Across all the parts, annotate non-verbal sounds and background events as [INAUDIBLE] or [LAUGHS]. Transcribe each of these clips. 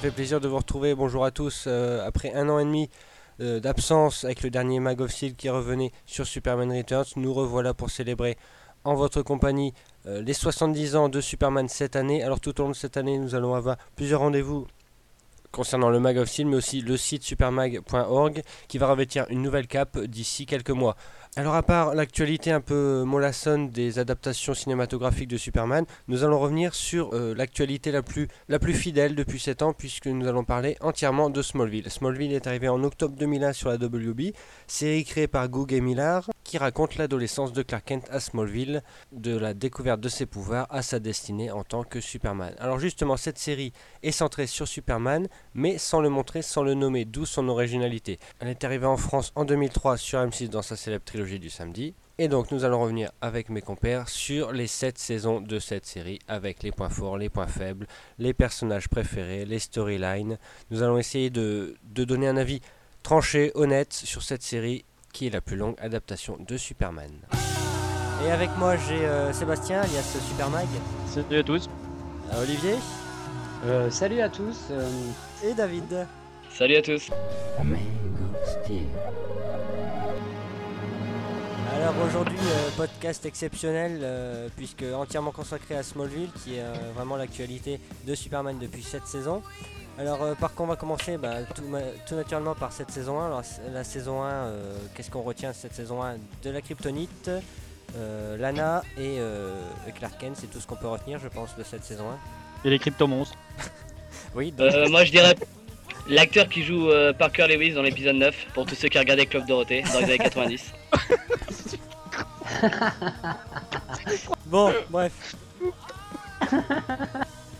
fait plaisir de vous retrouver. Bonjour à tous. Euh, après un an et demi euh, d'absence avec le dernier Mag of Steel qui revenait sur Superman Returns, nous revoilà pour célébrer en votre compagnie euh, les 70 ans de Superman cette année. Alors tout au long de cette année, nous allons avoir plusieurs rendez-vous concernant le Mag of Steel, mais aussi le site supermag.org qui va revêtir une nouvelle cape d'ici quelques mois. Alors à part l'actualité un peu mollassonne des adaptations cinématographiques de Superman, nous allons revenir sur euh, l'actualité la plus, la plus fidèle depuis 7 ans puisque nous allons parler entièrement de Smallville. Smallville est arrivé en octobre 2001 sur la WB, série créée par Goog et Millar qui raconte l'adolescence de Clark Kent à Smallville, de la découverte de ses pouvoirs à sa destinée en tant que Superman. Alors justement cette série est centrée sur Superman mais sans le montrer, sans le nommer, d'où son originalité. Elle est arrivée en France en 2003 sur M6 dans sa célèbre trilogie du samedi. Et donc nous allons revenir avec mes compères sur les 7 saisons de cette série avec les points forts, les points faibles, les personnages préférés, les storylines. Nous allons essayer de, de, donner un avis tranché, honnête sur cette série qui est la plus longue adaptation de Superman. Et avec moi j'ai euh, Sébastien alias Supermag. Salut à tous. Euh, Olivier. Euh, salut à tous. euh, Et David. Salut à tous. Alors aujourd'hui, euh, podcast exceptionnel, euh, puisque entièrement consacré à Smallville, qui est euh, vraiment l'actualité de Superman depuis cette saison. Alors euh, par quoi on va commencer? Bah, tout, naturellement par cette saison 1. Alors, c- la saison 1, euh, qu'est-ce qu'on retient de cette saison 1 De la kryptonite, euh, Lana et euh, Clark Kent, c'est tout ce qu'on peut retenir je pense de cette saison 1. Et les crypto-monstres. [LAUGHS] Oui, donc, Euh, moi je dirais l'acteur qui joue euh, Parker Lewis dans l'épisode 9 pour tous ceux qui regardaient Club Dorothée dans les années 90. [LAUGHS] Bon, bref.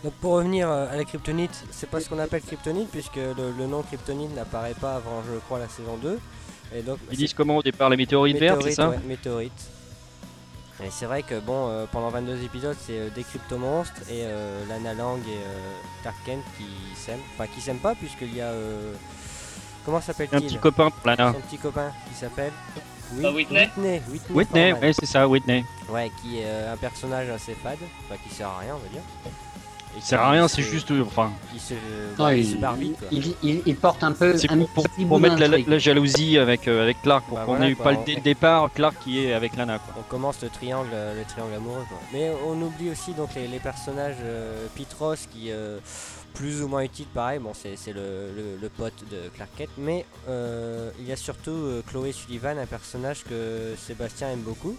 Donc pour revenir euh, à la kryptonite, c'est pas ce qu'on appelle kryptonite puisque le, le nom kryptonite n'apparaît pas avant je crois la saison 2. Et donc Ils c'est disent comment au départ les météorites vertes, c'est météorite, ça ouais, météorite. Et c'est vrai que bon euh, pendant 22 épisodes c'est euh, des cryptomonstres et euh, Lana Lang et euh, Clark Kent qui s'aiment. Enfin qui s'aiment pas puisqu'il y a euh, comment s'appelle-t-il? Un petit copain pour Lana. Son petit copain qui s'appelle Pas Whitney Whitney, Whitney, ouais c'est ça, Whitney. Ouais, qui est euh, un personnage assez fade, enfin qui sert à rien, on va dire. Il sert à rien, c'est juste, euh, enfin, Qui se, non, il se il, barre vite, quoi. il, il- il porte un peu c'est un pour, pour, petit pour bout mettre la, la jalousie avec, euh, avec Clark, pour Bah qu'on voilà, ait quoi, pas on- dès le départ Clark qui est avec Lana. Quoi. On commence le triangle, euh, le triangle amoureux, quoi. Mais on oublie aussi donc les, les personnages euh, Pete Ross qui euh, plus ou moins utile, pareil. Bon, c'est c'est le, le- le pote de Clark Kent, mais euh, il y a surtout euh, Chloé Sullivan, un personnage que Sébastien aime beaucoup.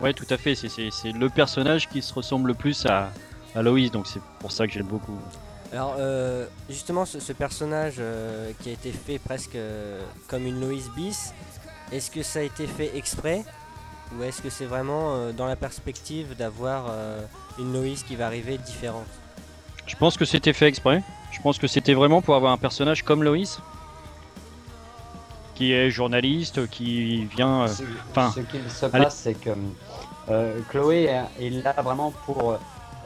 Ouais, tout à fait, c'est- c'est c'est le personnage qui se ressemble le plus à, à Lois, donc c'est pour ça que j'aime beaucoup. Alors euh, justement ce, ce personnage euh, qui a été fait presque euh, comme une Lois bis, est-ce que ça a été fait exprès? Ou est-ce que c'est vraiment euh, dans la perspective d'avoir euh, une Lois qui va arriver différente? Je pense que c'était fait exprès. Je pense que c'était vraiment pour avoir un personnage comme Lois, qui est journaliste, qui vient. euh, Ce, enfin, ce qu'il se passe, c'est que euh, Chloé est, est là vraiment pour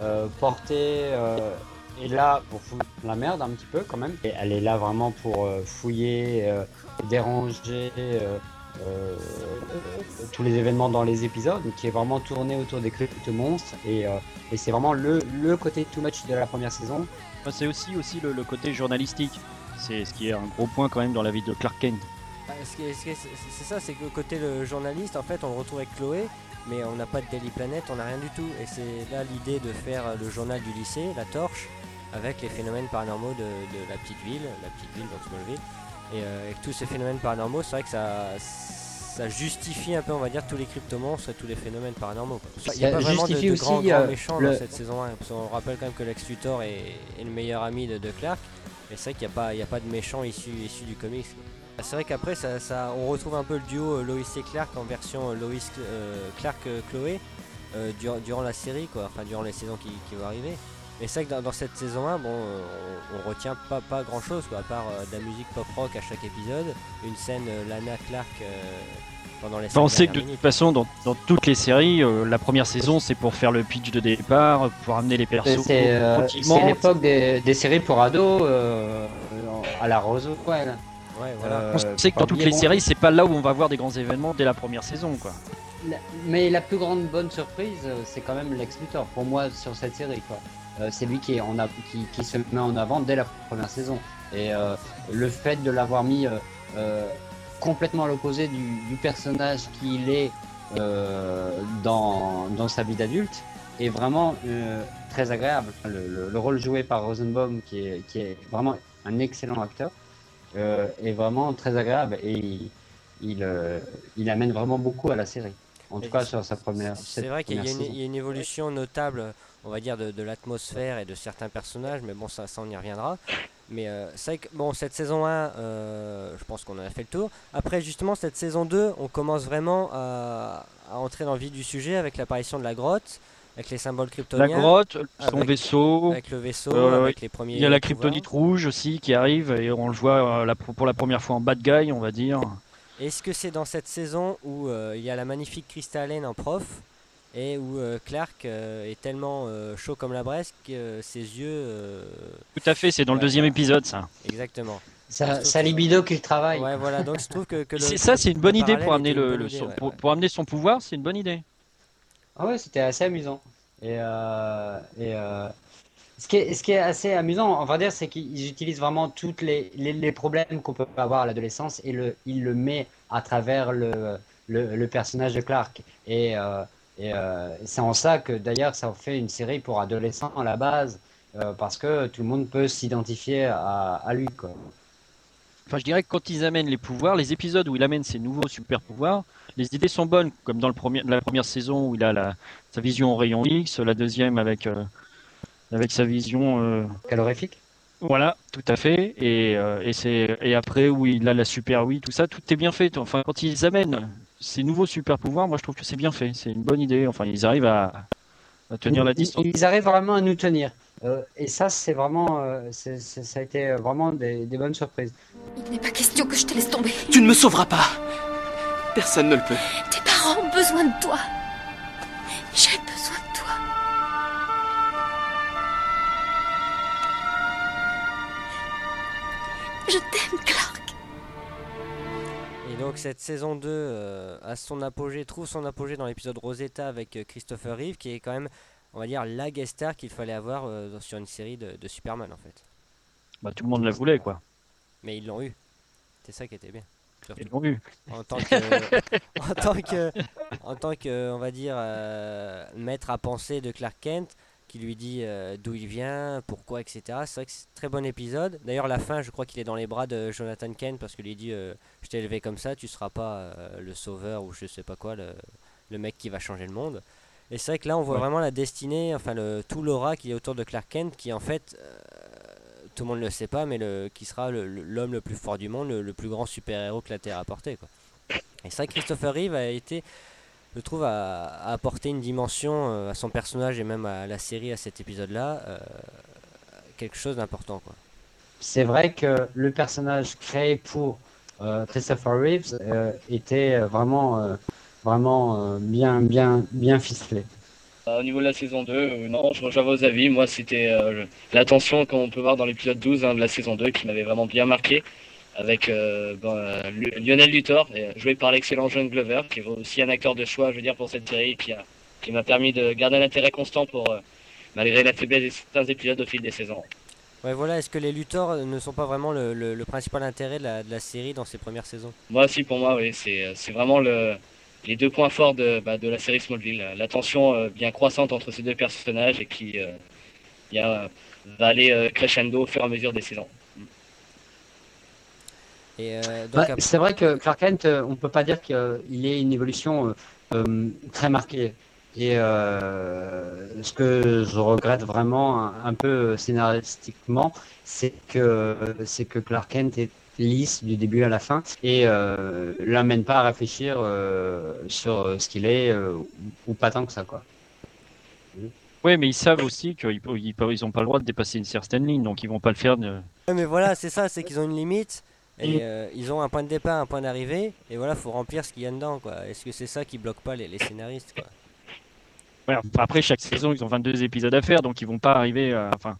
euh, porter, euh, est là pour foutre la merde un petit peu quand même. Et elle est là vraiment pour euh, fouiller, euh, déranger euh, euh, tous les événements dans les épisodes, qui est vraiment tourné autour des crypto-monstres. Et, euh, et c'est vraiment le, le côté too much de la première saison. C'est aussi, aussi le, le côté journalistique. C'est ce qui est un gros point quand même dans la vie de Clark Kent. Bah, c'est ça, c'est que côté le journaliste, en fait, on le retrouve avec Chloé, mais on n'a pas de Daily Planet, on n'a rien du tout. Et c'est là l'idée de faire le journal du lycée, la torche, avec les phénomènes paranormaux de, de la petite ville, la petite ville, donc Smallville. Et euh, avec tous ces phénomènes paranormaux, c'est vrai que ça, ça justifie un peu, on va dire, tous les cryptomonstres et tous les phénomènes paranormaux. Il n'y a Ça pas vraiment de, de aussi, grands, euh, méchants le- dans cette saison 1. Parce qu'on rappelle quand même que Lex Luthor est, est le meilleur ami de, de Clark. Et c'est vrai qu'il n'y a pas de méchants issus, issus du comics. Quoi. C'est vrai qu'après, ça, ça- on retrouve un peu le duo euh, Lois et Clark en version euh, Lois euh, Clark euh, Chloé euh, durant, durant la série, quoi, enfin durant les saisons qui, qui vont arriver. Mais c'est vrai que dans, dans cette saison 1, bon, on, on retient pas, pas grand chose, quoi, à part euh, de la musique pop rock à chaque épisode, une scène euh, Lana Clark euh, pendant les on sait que de toute façon, dans, dans toutes les séries, euh, la première saison c'est pour faire le pitch de départ, pour amener les persos C'est euh, l'époque des, des séries pour ados euh, à la Roswell. Ouais, voilà. Euh, On sait que dans toutes les bon, séries, c'est pas là où on va voir des grands événements dès la première saison, quoi. Mais la plus grande bonne surprise, euh, c'est quand même Lex Luthor pour moi sur cette série. Quoi. euh, c'est lui qui, est en a, qui, qui se met en avant dès la première saison. Et euh, le fait de l'avoir mis euh, euh, complètement à l'opposé du, du personnage qu'il est euh, dans, dans sa vie d'adulte est vraiment euh, très agréable. Le, le- le rôle joué par Rosenbaum, qui est, qui est vraiment un excellent acteur, euh, est vraiment très agréable et il, il, euh, il amène vraiment beaucoup à la série. En tout Et cas, sur sa première. C'est vrai qu'il y, a une- saison. il y a une évolution notable, on va dire, de, de l'atmosphère et de certains personnages, mais bon, ça, ça on y reviendra. Mais euh, c'est que, bon, cette saison 1, euh, je pense qu'on en a fait le tour. Après, justement, cette saison 2, on commence vraiment à, à entrer dans le vif du sujet avec l'apparition de la grotte, avec les symboles La kryptoniens, grotte, son avec- vaisseau. avec le vaisseau, avec les premiers. Il y a la pouvoirs. kryptonite rouge aussi qui arrive et on le voit euh, la- pour la première fois en bad guy, on va dire. Est-ce que c'est dans cette saison où euh, il y a la magnifique Crystalline en prof et où euh, Clark euh, est tellement euh, chaud comme la braise que euh, ses yeux. euh, Tout à fait, c'est dans le deuxième épisode ça. exactement. Sa, sa libido qu'il travaille. Ouais, voilà, donc je trouve que, que le. Ça, c'est une bonne idée pour parallèle amener était une le, bonne le- idée, son- ouais, pour, ouais. pour amener son pouvoir, c'est une bonne idée. Ah ouais, c'était assez amusant. Et, euh, euh, ce, qui est, assez amusant, on va dire, c'est qu'ils utilisent vraiment tous les, problèmes qu'on peut avoir à l'adolescence et le, il le met à travers le, personnage de Clark. Et, euh, c'est en ça que d'ailleurs ça fait une série pour adolescents à la base, parce que tout le monde peut s'identifier à, lui. Enfin, je dirais que quand ils amènent les pouvoirs, les épisodes où il amène ses nouveaux super pouvoirs, les idées sont bonnes, comme dans le premier, la première saison où il a la, sa vision au rayon X, la deuxième avec, euh, avec sa vision. euh, Calorifique Voilà, tout à fait. Et, euh, et, c'est, et après où il a la super oui, tout ça, tout est bien fait. Enfin, quand ils amènent ces nouveaux super pouvoirs, moi je trouve que c'est bien fait. C'est une bonne idée. Enfin, ils arrivent à, à tenir la distance. Ils arrivent vraiment à nous tenir. Euh, et ça, c'est vraiment, euh, c'est- c'est- ça a été vraiment des, des bonnes surprises. Il n'est pas question que je te laisse tomber. Tu ne me sauveras pas. Personne ne le peut. Tes parents ont besoin de toi. J'ai besoin de toi. Je t'aime, Clark. Et donc cette saison 2 euh, a son apogée, trouve son apogée dans l'épisode Rosetta avec euh, Christopher Reeve, qui est quand même, on va dire, la guest star qu'il fallait avoir euh, sur une série de, de Superman en fait. Bah, tout le monde la voulait, quoi. Mais ils l'ont eu. C'est ça qui était bien. Ils l'ont en tant que [LAUGHS] en tant que en tant que on va dire euh, maître à penser de Clark Kent qui lui dit euh, d'où il vient pourquoi etc c'est vrai que c'est un très bon épisode. D'ailleurs la fin je crois qu'il est dans les bras de Jonathan Kent parce que lui dit euh, je t'ai élevé comme ça tu seras pas euh, le sauveur ou je sais pas quoi le, le mec qui va changer le monde. Et c'est vrai que là on voit Ouais. vraiment la destinée enfin le tout l'aura qui est autour de Clark Kent qui en fait euh, tout le monde ne le sait pas, mais le, qui sera l'homme le, plus fort du monde, le, plus grand super-héros que la Terre a porté. Quoi. Et ça, Christopher Reeve a été, je trouve, a, a apporté une dimension euh, à son personnage et même à la série, à cet épisode-là, euh, quelque chose d'important. C'est vrai que le personnage créé pour euh, Christopher Reeves était vraiment, vraiment bien, bien, bien ficelé. Euh, au niveau de la saison 2, euh, non, je rejoins vos avis. Moi, c'était euh, l'attention qu'on peut voir dans l'épisode 12 hein, de la saison 2 qui m'avait vraiment bien marqué. Avec euh, euh, Lu- Lionel Luthor, joué par l'excellent John Glover, qui est aussi un acteur de choix, je veux dire, pour cette série, qui m'a permis de garder un intérêt constant pour, malgré la faiblesse de certains épisodes au fil des saisons. Ouais, voilà, est-ce que les euh, ne sont pas vraiment le, le- le principal intérêt de la, de la série dans ses premières saisons? Moi aussi, pour moi, oui, c'est vraiment le, les deux points forts de, bah, de la série Smallville. La tension euh, bien croissante entre ces deux personnages et qui euh, bien, euh, va aller euh, crescendo au fur et à mesure des saisons. Et euh, donc, Ouais, après- c'est vrai que Clark Kent, on peut pas dire qu'il ait une évolution euh, très marquée. Et euh, ce que je regrette vraiment un, un peu scénaristiquement, c'est que c'est que Clark Kent est lisse du début à la fin et euh, l'amène pas à réfléchir euh, sur ce qu'il est euh, ou pas tant que ça quoi. Oui, mais ils savent aussi qu'ils peuvent- ils ils ont pas le droit de dépasser une certaine ligne, donc ils vont pas le faire. de- Ouais, mais voilà, c'est ça, c'est qu'ils ont une limite. Et Mm. euh, ils ont un point de départ, un point d'arrivée, et voilà, faut remplir ce qu'il y a dedans, quoi. Est-ce que c'est ça qui bloque pas les, les scénaristes, quoi? Ouais, après, chaque saison, ils ont 22 épisodes à faire, donc ils vont pas arriver à. Enfin,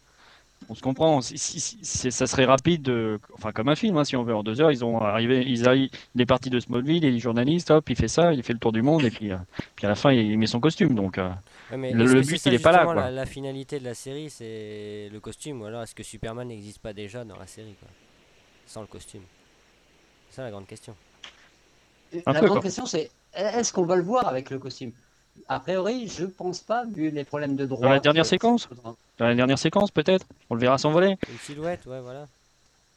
on se comprend. Si, si- si- c'est- ça serait rapide, de- enfin, comme un film, hein, si on veut. En deux heures, ils ont arrivé. Ils arrivent, il est parti de Smallville, il est journaliste, hop, il fait ça, il fait le tour du monde, et puis, euh, puis à la fin, il met son costume. Donc, euh, Ouais, mais Le- but, ça, il est pas là, quoi. La, la finalité de la série, c'est le costume, ou alors est-ce que Superman n'existe pas déjà dans la série, quoi, sans le costume? C'est ça la grande question. Un la peu, grande quoi. question, c'est est-ce qu'on va le voir avec le costume? A priori, je pense pas, vu les problèmes de droit. Dans la dernière que- séquence Dans la dernière séquence, peut-être On le verra s'envoler. Une silhouette, ouais, voilà.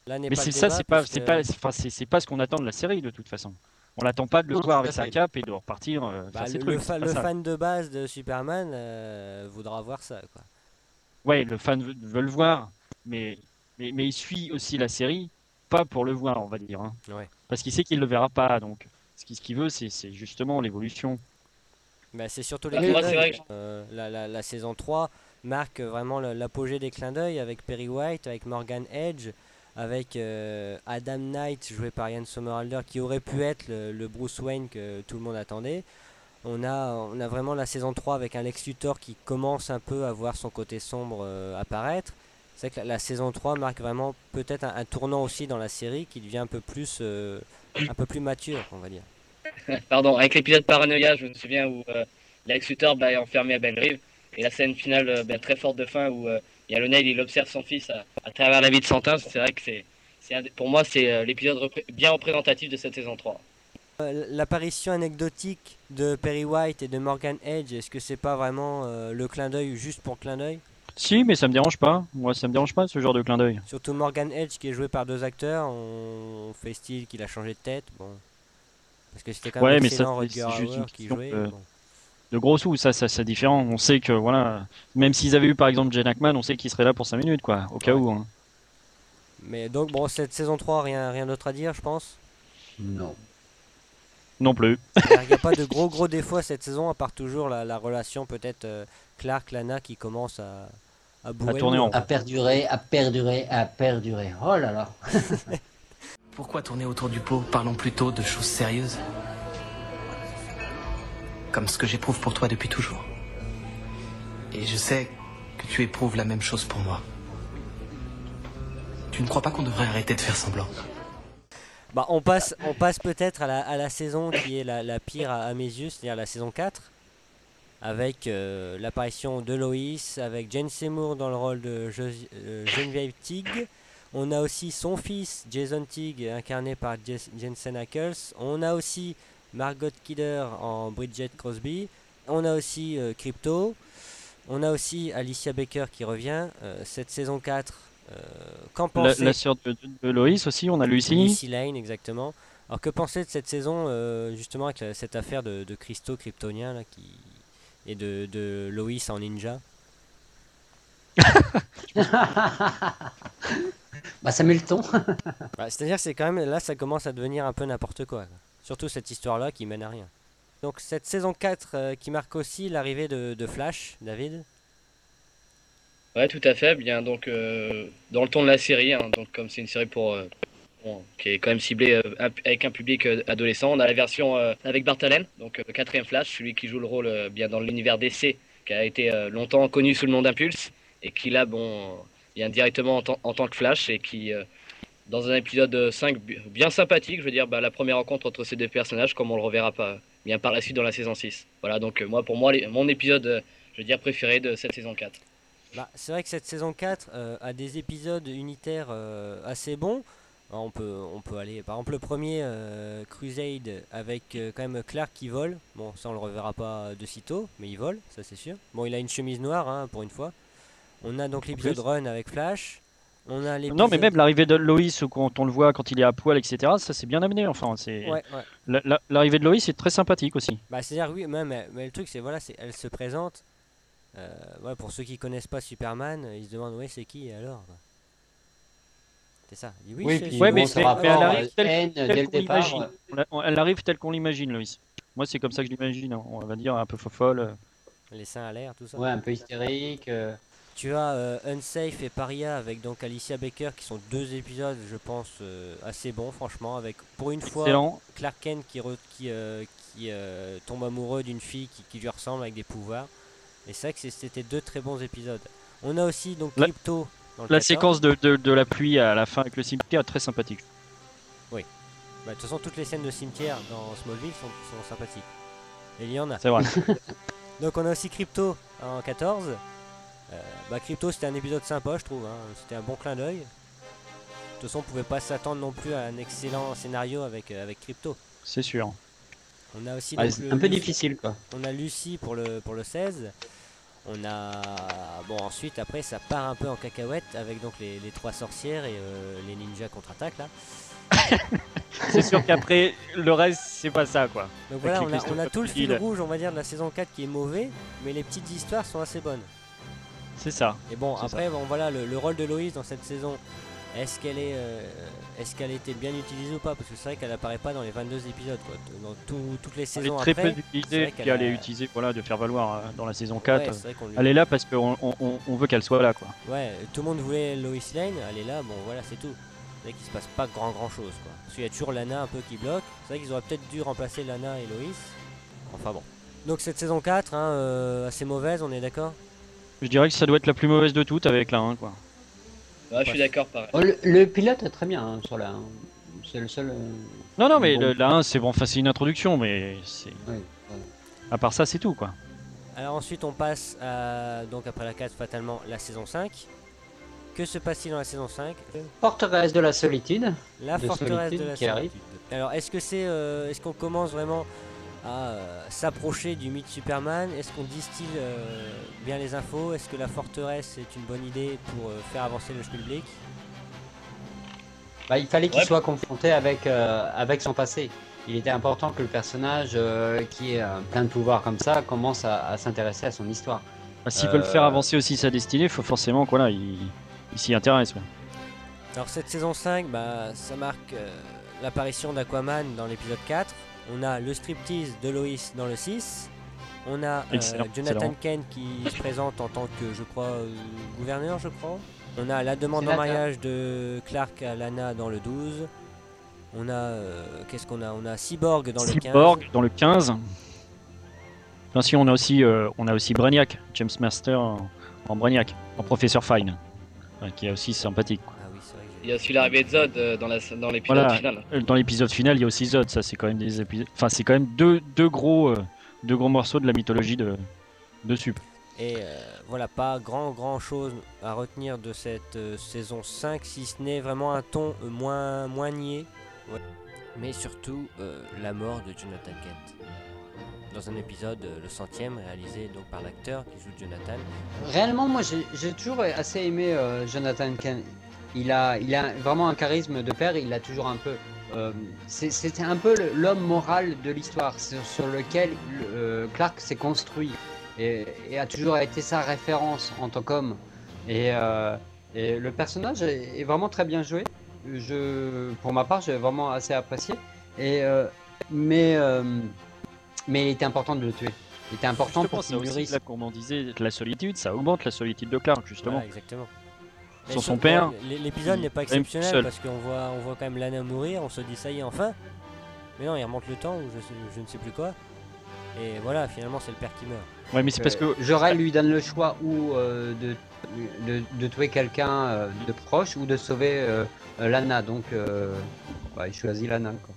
Là Mais pas c'est le ça, c'est pas, puisque- pas, enfin, pas ce qu'on attend de la série de toute façon. On l'attend pas de le Non, voir avec sa cape et de repartir euh, Bah, faire ses le, trucs. le fa- fan de base de Superman euh, voudra voir ça, quoi. Ouais, le fan veut, veut le voir, mais, mais, mais il suit aussi la série, pas pour le voir, on va dire. hein. Ouais. Parce qu'il sait qu'il le verra pas, donc ce qu'il veut, c'est justement l'évolution. Bah, c'est surtout les clins d'œil. Euh, la, la- la saison 3 marque vraiment l'apogée des clins d'œil avec Perry White, avec Morgan Edge, avec euh, Adam Knight joué par Ian Somerhalder qui aurait pu être le, le Bruce Wayne que tout le monde attendait. On a, on a vraiment la saison 3 avec un Lex Luthor qui commence un peu à voir son côté sombre euh, apparaître. C'est que la, la saison 3 marque vraiment peut-être un, un tournant aussi dans la série qui devient un peu plus, un peu plus mature, on va dire. [LAUGHS] Pardon, avec l'épisode Paranoia, je me souviens où euh, Lex Luthor bah, est enfermé à Bellerive. Et la scène finale euh, bah, très forte de fin où euh, il y a Lionel, il observe son fils à, à travers la vie de Santin. C'est vrai que c'est, c'est un des- pour moi, c'est euh, l'épisode repré- bien représentatif de cette saison 3. Euh, L'apparition anecdotique de Perry White et de Morgan Edge, est-ce que c'est pas vraiment euh, le clin d'œil juste pour clin d'œil? Si, mais ça me dérange pas. Moi, ça me dérange pas ce genre de clin d'œil. Surtout Morgan Edge qui est joué par deux acteurs, on, on fait style qu'il a changé de tête, bon. Parce que c'était quand même Ouais, mais ça, Rutger c'est juste une Hauer qui question jouait. de- bon. De gros sous, ça, ça c'est différent. On sait que, voilà, même s'ils avaient eu par exemple Jen Ackman, on sait qu'il serait là pour 5 minutes, quoi, au cas Ouais. où. hein. Mais donc bon, cette saison 3, rien, rien d'autre à dire, je pense? Non. Non plus. Il n'y a pas de [LAUGHS] gros gros défauts à cette saison, à part toujours la, la relation peut-être euh, Clark-Lana qui commence à, à tourner en. À perdurer, à perdurer, à perdurer. Oh là là. [LAUGHS] Pourquoi tourner autour du pot Parlons plutôt de choses sérieuses. Comme ce que j'éprouve pour toi depuis toujours. Et je sais que tu éprouves la même chose pour moi. Tu ne crois pas qu'on devrait arrêter de faire semblant Bah, on passe, on passe peut-être à la, saison qui est la, pire à, mes yeux, c'est-à-dire la saison 4, avec euh, l'apparition de Loïs, avec Jane Seymour dans le rôle de Je- euh, Geneviève Tigg. On a aussi son fils, Jason Tigg, incarné par Jensen Ackles. On a aussi Margot Kidder en Bridget Crosby. On a aussi euh, Crypto. On a aussi Alicia Baker qui revient. Euh, cette saison 4, euh, qu'en pensez la sœur de, de Loïs aussi, on a Lucy. Lucy Lane, exactement. Alors que penser de cette saison, justement, avec la- cette affaire de, de Christo kryptonien là, qui... et de, de Loïs en ninja? Bah ça met le ton. Bah, C'est-à-dire que c'est quand même, là, ça commence à devenir un peu n'importe quoi. Surtout cette histoire-là qui mène à rien. Donc cette saison 4 euh, qui marque aussi l'arrivée de, de Flash, David? Ouais, tout à fait. Bien, donc, euh, dans le ton de la série, hein, donc, comme c'est une série pour, euh, bon, qui est quand même ciblée euh, avec un public euh, adolescent, on a la version euh, avec Bart Allen, donc euh, le quatrième Flash, celui qui joue le rôle euh, bien dans l'univers DC, qui a été euh, longtemps connu sous le nom d'Impulse, et qui là, bon, vient directement en, tant- que Flash, et qui, euh, dans un épisode 5 bi- bien sympathique, je veux dire, bah, la première rencontre entre ces deux personnages, comme on le reverra pas bien par la suite dans la saison 6. Voilà, donc euh, moi, pour moi, mon épisode, euh, je veux dire, préféré de cette saison 4. Bah, c'est vrai que cette saison 4 euh, a des épisodes unitaires assez bons. Alors, on, peut, on peut aller, par exemple, le premier Crusade avec quand même Clark qui vole. Bon, ça on le reverra pas de sitôt, mais il vole, ça c'est sûr. Bon, il a une chemise noire hein, pour une fois. On a donc l'épisode. Run avec Flash. On a l'épisode. Non, mais même l'arrivée de Loïs, quand on le voit quand il est à poil, etc., ça c'est bien amené. Enfin, c'est Ouais, ouais. La- la- l'arrivée de Loïs est très sympathique aussi. Bah, c'est-à-dire, oui, même, mais, mais le truc, c'est voilà, elle se présente. Euh, ouais, pour ceux qui connaissent pas Superman, ils se demandent, ouais, c'est qui alors quoi. C'est ça. Dit, oui, Oui, puis Ouais, mais- bon, c'est- ça mais- mais elle arrive telle- haine telle dès le qu'on départ. l'imagine. Elle arrive telle qu'on l'imagine, Loïs. Moi, c'est comme ça que je l'imagine. hein. On va dire un peu fofolle. les seins à l'air, tout ça. Ouais, un peu hystérique. euh, Tu as euh, Unsafe et Paria avec donc Alicia Baker qui sont deux épisodes, je pense, euh, assez bons, franchement, avec pour une fois. Clark Kent qui, re- qui, euh, qui tombe amoureux d'une fille qui, qui lui ressemble avec des pouvoirs. Et c'est vrai que c'était deux très bons épisodes. On a aussi donc La- Crypto. dans le La 14. séquence de, de, de la pluie à la fin avec le cimetière est très sympathique. Bah, de toute façon, toutes les scènes de cimetière dans Smallville sont, sont sympathiques. Et il y en a. C'est vrai. [LAUGHS] Donc on a aussi Crypto en 14. Euh, bah Crypto c'était un épisode sympa je trouve, hein. c'était un bon clin d'œil. De toute façon on pouvait pas s'attendre non plus à un excellent scénario avec, euh, avec Crypto. C'est sûr. On a aussi Ah, donc, c'est le- un peu Lucie- difficile quoi. On a Lucie pour le, pour le 16. On a. Bon, ensuite, après, ça part un peu en cacahuète avec donc les, les trois sorcières et euh, les ninjas contre-attaque là. [LAUGHS] C'est sûr qu'après, le reste, c'est pas ça, quoi. Donc Avec voilà, on a, on a tout le fil rouge, on va dire, de la saison 4 qui est mauvais, mais les petites histoires sont assez bonnes. C'est ça. Et bon, après, bon, voilà, le, le rôle de Loïs dans cette saison, est-ce qu'elle est, euh, est-ce qu'elle a été bien utilisée ou pas? Parce que c'est vrai qu'elle apparaît pas dans les 22 épisodes, quoi. Dans tout- toutes les Elle saisons est très après. peu utilisée, puis qu'elle elle est a- utilisée voilà, de faire valoir euh, dans la saison 4. Ouais, c'est vrai qu'on lui- Elle est là parce qu'on on, veut qu'elle soit là, quoi. Ouais, tout le monde voulait Lois Lane, elle est là, bon voilà, c'est tout. C'est vrai qu'il se passe pas grand grand chose quoi. Parce qu'il y a toujours Lana un peu qui bloque. C'est vrai qu'ils auraient peut-être dû remplacer Lana et Lois. Enfin bon. Donc cette saison 4, hein, euh, assez mauvaise, on est d'accord? Je dirais que ça doit être la plus mauvaise de toutes avec la 1, quoi. Ouais, je suis d'accord, pareil. Oh, le, le pilote est très bien hein, sur la. C'est le seul. euh, Non, non, mais Bon. le- la 1, c'est bon, enfin, c'est une introduction, mais c'est. ouais, ouais. À part ça, c'est tout, quoi. Alors ensuite on passe à, donc après la 4 fatalement, la saison 5. Que se passe-t-il dans la saison 5 Forteresse de la solitude. La De forteresse de solitude la qui arrive. solitude. Alors est-ce que c'est, euh, est-ce qu'on commence vraiment à euh, s'approcher du mythe Superman Est-ce qu'on distille euh, bien les infos? Est-ce que la forteresse est une bonne idée pour euh, faire avancer le Spielblick Bah, il fallait qu'il Ouais. soit confronté avec, euh, avec son passé. Il était important que le personnage euh, qui est euh, plein de pouvoir comme ça commence à, à s'intéresser à son histoire. Bah, S'ils Euh, veulent faire avancer aussi sa destinée, il faut forcément voilà, il, il s'y intéresse. ouais. Alors cette saison 5, bah, ça marque euh, l'apparition d'Aquaman dans l'épisode 4. On a le striptease de Lois dans le 6. On a euh, Jonathan. Kent qui se présente en tant que, je crois, euh, gouverneur, je crois. On a la demande en mariage de Clark à Lana dans le 12. On a, euh, qu'est-ce qu'on a? On a Cyborg dans le 15. Cyborg dans le 15. Enfin, si, on a aussi, euh, on a aussi Brainiac, James Master en, en Brainiac, en Professeur Fine, qui est aussi sympathique. quoi. Il y a aussi l'arrivée de Zod euh, dans la- dans l'épisode Voilà. final. Euh, Dans l'épisode final, il y a aussi Zod. Ça, c'est quand même des épisodes. Enfin, c'est quand même deux, deux gros, euh, deux gros morceaux de la mythologie de, de Sup. Et euh, voilà, pas grand grand chose à retenir de cette euh, saison 5, si ce n'est vraiment un ton euh, moins, moins niais. Ouais. Mais surtout euh, la mort de Jonathan Kent. Dans un épisode, euh, le centième, réalisé donc par l'acteur qui joue Jonathan. Réellement, moi j'ai j'ai toujours assez aimé euh, Jonathan Kent. Il a, il a vraiment un charisme de père, il a toujours un peu. euh, c'est- C'était un peu l'homme moral de l'histoire sur, sur lequel euh, Clark s'est construit et, et a toujours été sa référence en tant qu'homme. Et, euh, et le personnage est, est vraiment très bien joué. Je, pour ma part, j'ai vraiment assez apprécié. Et, euh, mais, euh, mais il était important de le tuer. Il était important Justement, pour ça qu'il aussi, mûrisse. là, comme on disait, la solitude, ça augmente la solitude de Clark, justement. Exactement. Mais Sans sur- son père, L'épisode n'est pas exceptionnel parce qu'on voit, on voit quand même Lana mourir, on se dit ça y est enfin. Mais non, il remonte le temps ou je, sais- je ne sais plus quoi. Et voilà, finalement c'est le père qui meurt. Ouais, mais c'est parce que Jorel lui donne le choix ou euh, de, de, de tuer quelqu'un euh, de proche ou de sauver euh, euh, Lana. Donc, euh, bah, il choisit Lana. Quoi.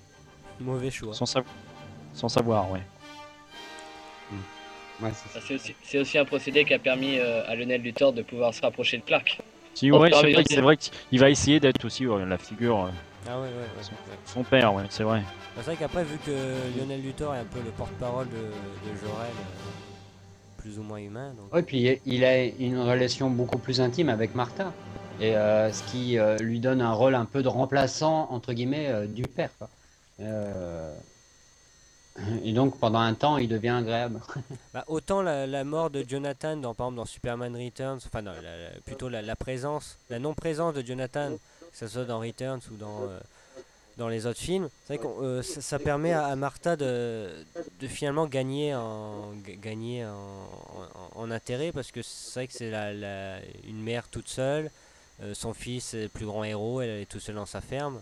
Mauvais choix. sans, sav- sans savoir, ouais. Ouais, c'est aussi, aussi un procédé qui a permis euh, à Lionel Luthor de pouvoir se rapprocher de Clark. Si, ouais, c'est vrai, c'est vrai qu'il va essayer d'être aussi ouais, la figure, euh, Ah ouais, ouais, ouais. Son- père, ouais, c'est vrai. C'est vrai qu'après, vu que Lionel Luthor est un peu le porte-parole de, de Jorel, euh, plus ou moins humain, donc Ouais, puis il a une relation beaucoup plus intime avec Martha. Et euh, ce qui euh, lui donne un rôle un peu de remplaçant, entre guillemets, euh, du père. quoi. Euh, [LAUGHS] Et donc, pendant un temps, il devient agréable. [LAUGHS] Bah, autant la, mort de Jonathan dans par exemple dans Superman Returns, enfin non, plutôt la, présence, la non-présence de Jonathan, que ce soit dans Returns ou dans, euh, dans les autres films, c'est vrai que ça, ça permet à, Martha de, de finalement gagner en, ga- gagner en, intérêt parce que c'est vrai que c'est la, une mère toute seule, euh, son fils est le plus grand héros, elle est tout seule dans sa ferme.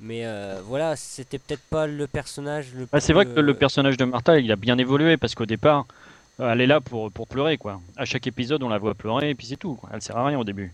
Mais euh, voilà, c'était peut-être pas le personnage le Ah, c'est vrai plus, que le euh, personnage de Martha, il a bien évolué parce qu'au départ, euh, elle est là pour, pour pleurer, quoi. À chaque épisode, on la voit pleurer et puis c'est tout. quoi. Elle sert à rien au début.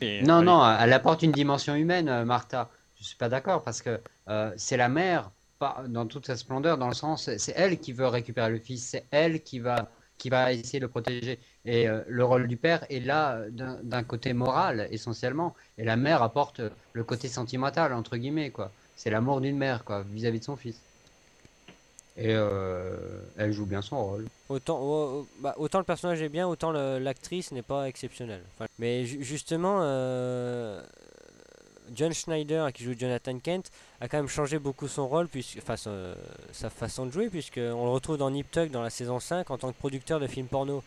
Et, Non, elle- non, elle apporte une dimension humaine, Martha. Je suis pas d'accord parce que euh, c'est la mère, pas dans toute sa splendeur, dans le sens, c'est elle qui veut récupérer le fils, c'est elle qui va, qui va essayer de le protéger. Et euh, le rôle du père est là euh, d'un côté moral essentiellement, et la mère apporte euh, le côté sentimental entre guillemets quoi. C'est l'amour d'une mère quoi vis-à-vis de son fils. Et elle joue bien son rôle. Autant, bah, autant le personnage est bien, autant l'actrice n'est pas exceptionnelle. Mais ju- justement, John Schneider, qui joue Jonathan Kent, a quand même changé beaucoup son rôle, puisque, enfin, son- sa façon de jouer, puisqu'on le retrouve dans Nip Tuck dans la saison 5 en tant que producteur de films porno.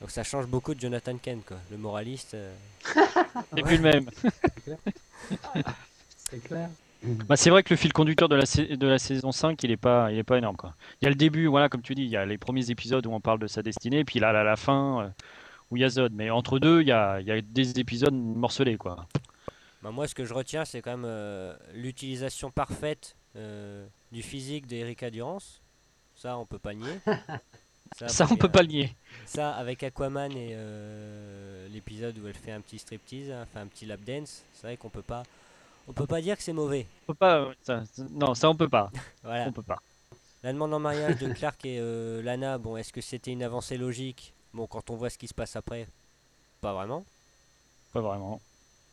Donc ça change beaucoup de Jonathan Kent, quoi. Le moraliste. euh. [LAUGHS] C'est plus le même. [LAUGHS] C'est clair. Bah, c'est vrai que le fil conducteur de la, de la saison 5, il est pas, il est pas énorme. Quoi. Il y a le début, voilà, comme tu dis, il y a les premiers épisodes où on parle de sa destinée, et puis là, à la fin, euh, où il y a Zod. Mais entre deux, il y a, il y a des épisodes morcelés. Quoi. Bah, moi, ce que je retiens, c'est quand même euh, l'utilisation parfaite euh, du physique d'Erika Durance. Ça, on peut pas nier. [LAUGHS] Ça, parce on peut pas le nier. Ça, avec Aquaman et euh, l'épisode où elle fait un petit striptease, hein, enfin un petit lap dance, c'est vrai qu'on peut pas, on peut pas dire que c'est mauvais. On peut pas, ça- ça- non, ça on peut pas. [LAUGHS] Voilà. On peut pas. La demande en mariage de Clark et euh, Lana, bon, est-ce que c'était une avancée logique? Bon, quand on voit ce qui se passe après, pas vraiment. Pas vraiment.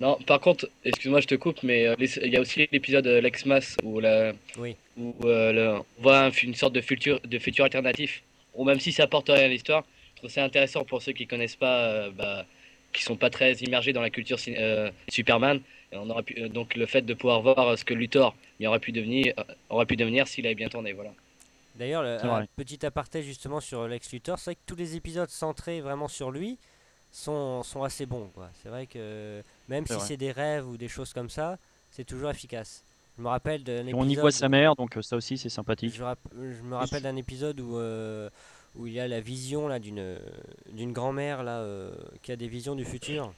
Non, par contre, excuse-moi, je te coupe, mais euh, il y a aussi l'épisode euh, L'Ex-Mas où, la, Oui. où euh, le- on voit un- une sorte de futur, de futur alternatif. Ou même si ça apporte rien à l'histoire, je trouve ça intéressant pour ceux qui connaissent pas, euh, bah, qui sont pas très immergés dans la culture euh, Superman. Et on aurait pu, euh, donc le fait de pouvoir voir ce que Luthor il aurait pu devenir, euh, aurait pu devenir s'il avait bien tourné, voilà. D'ailleurs, petit aparté justement sur Lex Luthor, c'est vrai que tous les épisodes centrés vraiment sur lui sont, sont assez bons. quoi. C'est vrai que même si c'est des rêves ou des choses comme ça, c'est toujours efficace. Je me rappelle d'un on y voit sa mère, donc euh, ça aussi c'est sympathique. Je, me rappelle d'un épisode où, euh, où il y a la vision là d'une d'une grand-mère là euh, qui a des visions du futur,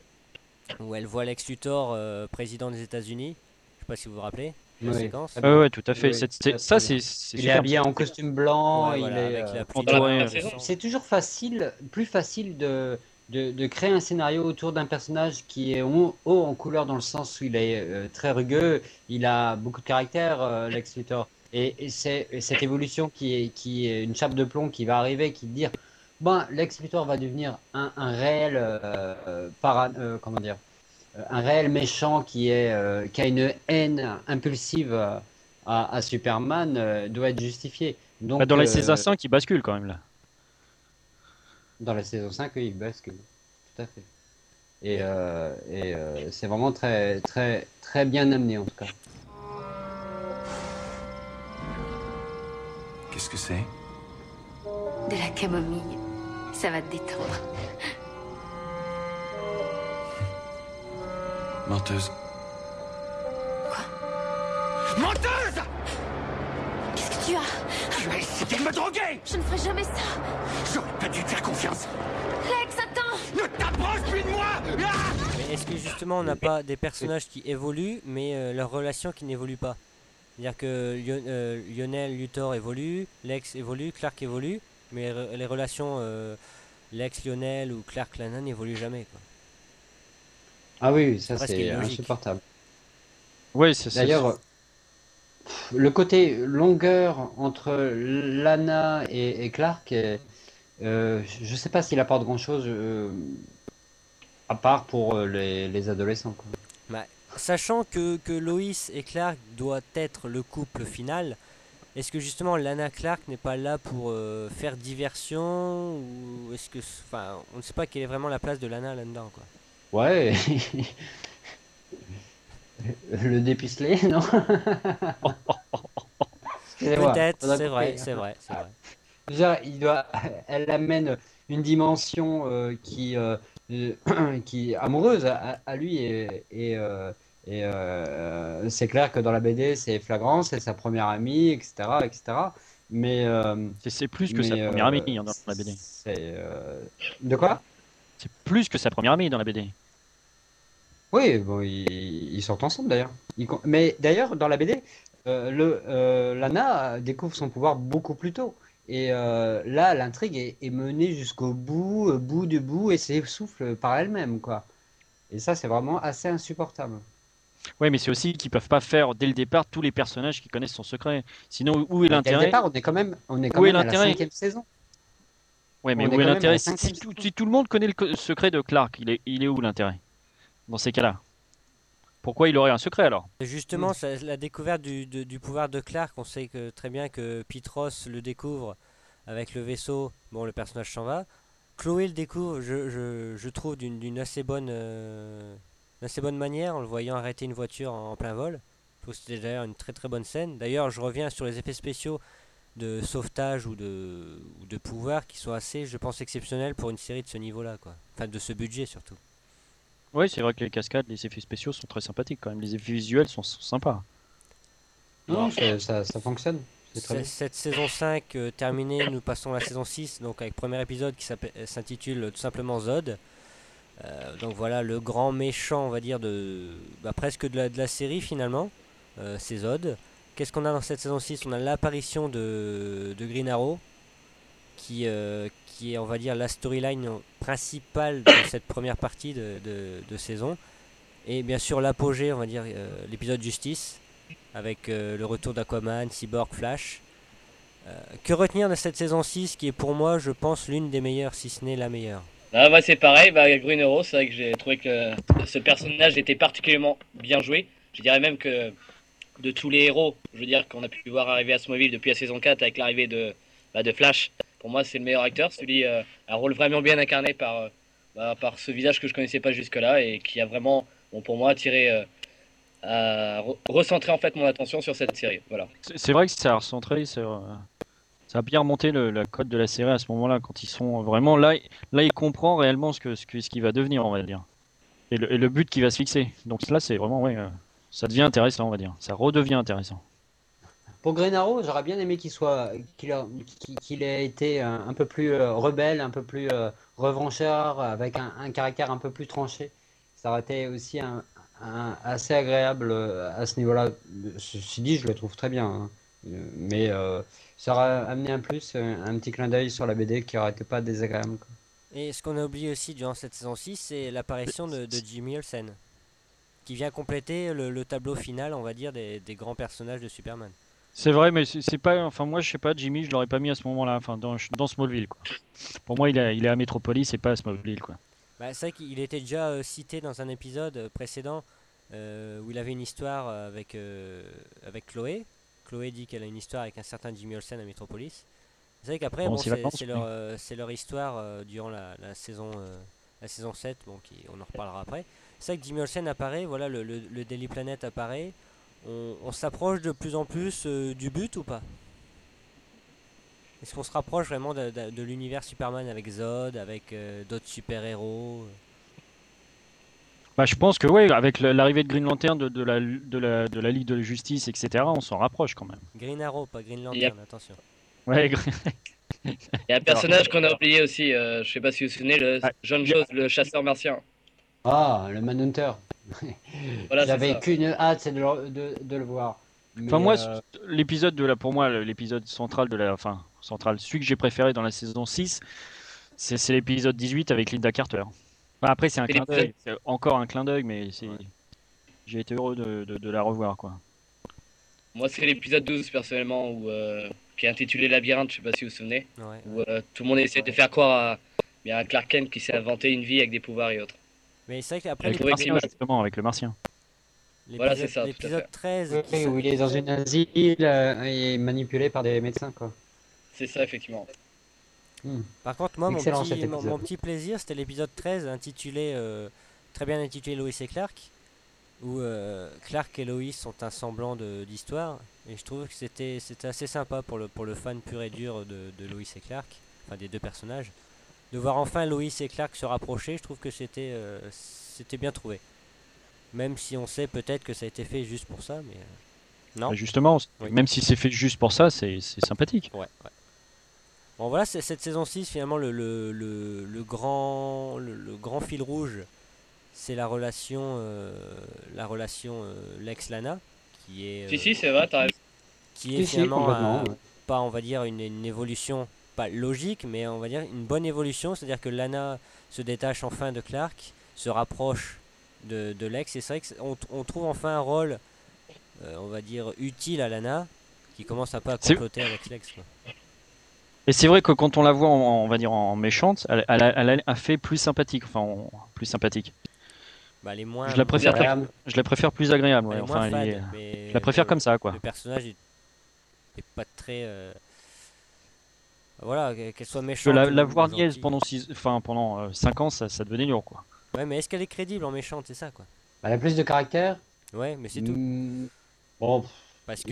où elle voit Lex Luthor euh, président des États-Unis. Je sais pas si vous vous rappelez la Oui. séquence. Ah Ouais, tout à fait. Oui, ça, c'est Il est habillé en costume blanc, Ouais, il voilà, est. euh. C'est toujours facile, plus facile de, de, de créer un scénario autour d'un personnage qui est haut, haut en couleur dans le sens où il est euh, très rugueux, il a beaucoup de caractère, euh, Lex Luthor. Et, et c'est et cette évolution qui est, qui est une chape de plomb qui va arriver, qui dire, ben, Lex Luthor va devenir un, un réel, euh, euh, para- comment dire, un réel méchant qui, est, qui a une haine impulsive à, à Superman, doit être justifié. Donc, Bah, dans la euh, saison 5, il bascule quand même là. Dans la saison 5, oui, il bascule. Tout à fait. Et, euh, et euh, c'est vraiment très, très, très bien amené en tout cas. Qu'est-ce que c'est? De la camomille. Ça va te détendre. Menteuse. Menteuse Qu'est-ce que tu as Tu as essayé de me droguer. Je ne ferai jamais ça. J'aurais pas dû te faire confiance. Lex, attends. Ne t'approche plus de moi. Ah Mais est-ce que justement on n'a pas des personnages qui évoluent, mais euh, leurs relations qui n'évoluent pas? C'est-à-dire que Lion- euh, Lionel Luthor évolue, Lex évolue, Clark évolue, mais re- les relations euh, Lex Lionel ou Clark Lana n'évoluent jamais. Quoi. Ah oui, ça c'est insupportable. Ouais, c'est c'est- D'ailleurs, le côté longueur entre Lana et, et Clark, euh, je sais pas s'il apporte grand-chose euh, à part pour euh, les, les adolescents. quoi. Sachant que, que Lois et Clark doit être le couple final, est-ce que justement Lana Clark n'est pas là pour euh, faire diversion ou est-ce que, enfin, on ne sait pas quelle est vraiment la place de Lana là-dedans quoi. Ouais. [LAUGHS] [LAUGHS] Le dépucelé, [LAUGHS] non Peut-être, c'est vrai, c'est vrai, c'est vrai. Déjà, il doit, [LAUGHS] elle amène une dimension euh, qui, euh, [CLEARS THROAT] qui est amoureuse à, à lui et, et, euh, et, euh, c'est clair que dans la BD c'est flagrant, c'est sa première amie, etc., etc. Mais euh, c'est- plus que sa première amie dans la BD. euh, de quoi? C'est plus que sa première amie dans la BD. Oui, bon, ils, ils sortent ensemble d'ailleurs. Ils Mais d'ailleurs, dans la BD, euh, le, euh, Lana découvre son pouvoir beaucoup plus tôt. Et euh, là, l'intrigue est, est menée jusqu'au bout, bout de bout, et s'essouffle par elle-même, quoi. Et ça, c'est vraiment assez insupportable. Ouais, mais c'est aussi qu'ils peuvent pas faire dès le départ tous les personnages qui connaissent son secret. Sinon, où est Dès le l'intérêt départ, on est quand même, on est quand Où est même à la l'intérêt cinquième saison. Ouais, mais On où est l'intérêt si, tout, le monde connaît le secret de Clark, il est, il est où l'intérêt? Dans ces cas-là Pourquoi il aurait un secret alors? Justement, ça- la découverte du, de- du pouvoir de Clark, on sait que très bien que Petros le découvre avec le vaisseau. Bon, le personnage s'en va. Chloé le découvre, je, je- je trouve, d'une d'une assez bonne, euh, assez bonne manière, en le voyant arrêter une voiture en, en plein vol. Je trouve que c'était d'ailleurs une très très bonne scène. D'ailleurs, je reviens sur les effets spéciaux de sauvetage ou de, ou de pouvoir qui sont assez, je pense, exceptionnels pour une série de ce niveau-là, quoi. Enfin, de ce budget surtout. Oui, c'est vrai que les cascades, les effets spéciaux sont très sympathiques quand même. Les effets visuels sont, sont sympas. Non, ça, ça, ça fonctionne. Cette saison 5 euh, terminée, nous passons à la saison 6, donc avec premier épisode qui euh, s'intitule tout simplement Zod. Euh, donc voilà le grand méchant, on va dire, de bah, presque de la, de la série finalement, euh, c'est Zod. Qu'est-ce qu'on a dans cette saison 6 On a l'apparition de, de Green Arrow, qui, euh, qui est, on va dire, la storyline principale de [COUGHS] cette première partie de, de- saison. Et bien sûr l'apogée, on va dire, euh, l'épisode Justice, avec euh, le retour d'Aquaman, Cyborg, Flash. Que retenir de cette saison 6 qui est pour moi, je pense, l'une des meilleures, si ce n'est la meilleure? Ah bah c'est pareil, bah Green Arrow, c'est vrai que j'ai trouvé que ce personnage était particulièrement bien joué. Je dirais même que de tous les héros, je veux dire qu'on a pu voir arriver à Smallville depuis la saison 4 avec l'arrivée de, bah, de Flash, pour moi c'est le meilleur acteur, celui euh, un rôle vraiment bien incarné par, euh, bah, par ce visage que je connaissais pas jusque-là et qui a vraiment, bon, pour moi, attiré, euh, à re- recentrer en fait mon attention sur cette série. Voilà. C'est vrai que ça a recentré, ça, euh, a bien remonté la cote de la série à ce moment-là, quand ils sont vraiment là. Là, il comprend réellement ce que ce que- ce qui va devenir, on va dire, et le, but qui va se fixer. Donc là, c'est vraiment ouais, ça devient intéressant, on va dire. Ça redevient intéressant. Pour Green Arrow, j'aurais bien aimé qu'il soit, qu'il a- ait été un, un peu plus euh, rebelle, un peu plus euh, revanchard, avec un, caractère un peu plus tranché. Ça aurait été aussi assez agréable euh, à ce niveau-là. Ceci dit, je le trouve très bien. hein. Euh, Mais euh, ça aurait amené un plus, euh, un petit clin d'œil sur la BD qui aurait été pas désagréable. Et ce qu'on a oublié aussi durant cette saison 6, c'est l'apparition de, Jimmy Olsen, qui vient compléter le, le tableau final, on va dire, des grands personnages de Superman. C'est vrai, mais c'est pas. Enfin, moi, je sais pas, Jimmy, je l'aurais pas mis à ce moment-là. Enfin, dans, dans Smallville, quoi. Pour moi, il, est- il est à Metropolis et pas à Smallville, quoi. Bah, c'est vrai qu'il était déjà euh, cité dans un épisode euh, précédent euh, où il avait une histoire avec, euh, avec Chloé. Chloé dit qu'elle a une histoire avec un certain Jimmy Olsen à Metropolis. C'est vrai qu'après, bon, c'est leur, leur histoire durant la, la saison, la saison 7, bon, qui, on en reparlera après. C'est vrai que Jimmy Olsen apparaît, voilà, le, le, le Daily Planet apparaît. On, on s'approche de plus en plus euh, du but ou pas? Est-ce qu'on se rapproche vraiment de, de- de l'univers Superman avec Zod, avec euh, d'autres super-héros? Bah, je pense que, ouais, avec l'arrivée de Green Lantern, de, de la, de, la, de la Ligue de la Justice, etc., on s'en rapproche quand même. Green Arrow, pas Green a- Lantern, attention. Ouais, Green- Il y a un personnage qu'on a oublié aussi, euh, je sais pas si vous vous souvenez, le Ah, John je- Jones, le chasseur martien. Ah, le Manhunter. Voilà, J'avais qu'une hâte, c'est de, le- de, de le voir. Enfin, moi, euh, l'épisode de la, pour moi, l'épisode central de la, enfin, central, celui que j'ai préféré dans la saison 6, c'est l'épisode 18 avec Linda Carter. Enfin, après, c'est un C'est clin l'épisode- d'œil, c'est encore un clin d'œil, mais j'ai été heureux de, de- de la revoir, quoi. Moi, c'est l'épisode 12, personnellement, où, euh, qui est intitulé Labyrinthe, je sais pas si vous vous souvenez, Ouais, où euh, tout le monde essaie de faire croire à, à Clark Kent qui s'est inventé une vie avec des pouvoirs et autres. Mais c'est vrai qu'après Avec le trouvé que martien, l'image- justement, avec le martien. Voilà, l'épisode c'est ça, l'épisode fait. 13, qui oui, s'a- où il est dans une asile euh, et manipulé par des médecins, quoi. C'est ça, effectivement. Hmm. Par contre, moi, mon petit, mon, petit plaisir, c'était l'épisode 13, intitulé, euh, très bien intitulé Lois et Clark, où euh, Clark et Lois sont un semblant de- d'histoire. Et je trouve que c'était c'était assez sympa pour le, pour le fan pur et dur de, de Lois et Clark, enfin des deux personnages. De voir enfin Lois et Clark se rapprocher, je trouve que c'était euh, c'était bien trouvé. Même si on sait peut-être que ça a été fait juste pour ça, mais euh, non. Bah, Justement, Oui. même si c'est fait juste pour ça, c'est c'est sympathique. Ouais, ouais. Bon voilà, c'est cette saison 6, finalement, le, le, le, le grand, le, le grand fil rouge, c'est la relation, euh, la relation euh, Lex-Lana, qui est, Si, euh, si, c'est vrai, t'as raison. qui est Si, finalement complètement. un- ouais. pas, on va dire, une, une évolution, pas logique, mais on va dire une bonne évolution, c'est-à-dire que Lana se détache enfin de Clark, se rapproche de, de Lex, et c'est vrai qu'on on trouve enfin un rôle, euh, on va dire, utile à Lana, qui commence à C'est- comploter avec Lex. quoi. Et c'est vrai que quand on la voit, en, on va dire en méchante, elle, elle, a- elle a un fait plus sympathique. Enfin, en- plus sympathique. Bah, elle est moins. Je la préfère, agréable. je la préfère plus agréable. ouais. Enfin, fade, est- je la préfère le- comme ça, quoi. Le personnage est, est pas très. euh, Voilà, que- qu'elle soit méchante. que la, la voir niaise pendant, six, enfin, pendant 5 ans, ça, ça devenait lourd, quoi. Ouais, mais est-ce qu'elle est crédible en méchante, c'est ça quoi? Elle a plus de caractère. Ouais, mais c'est tout. Mm, Bon, Parce que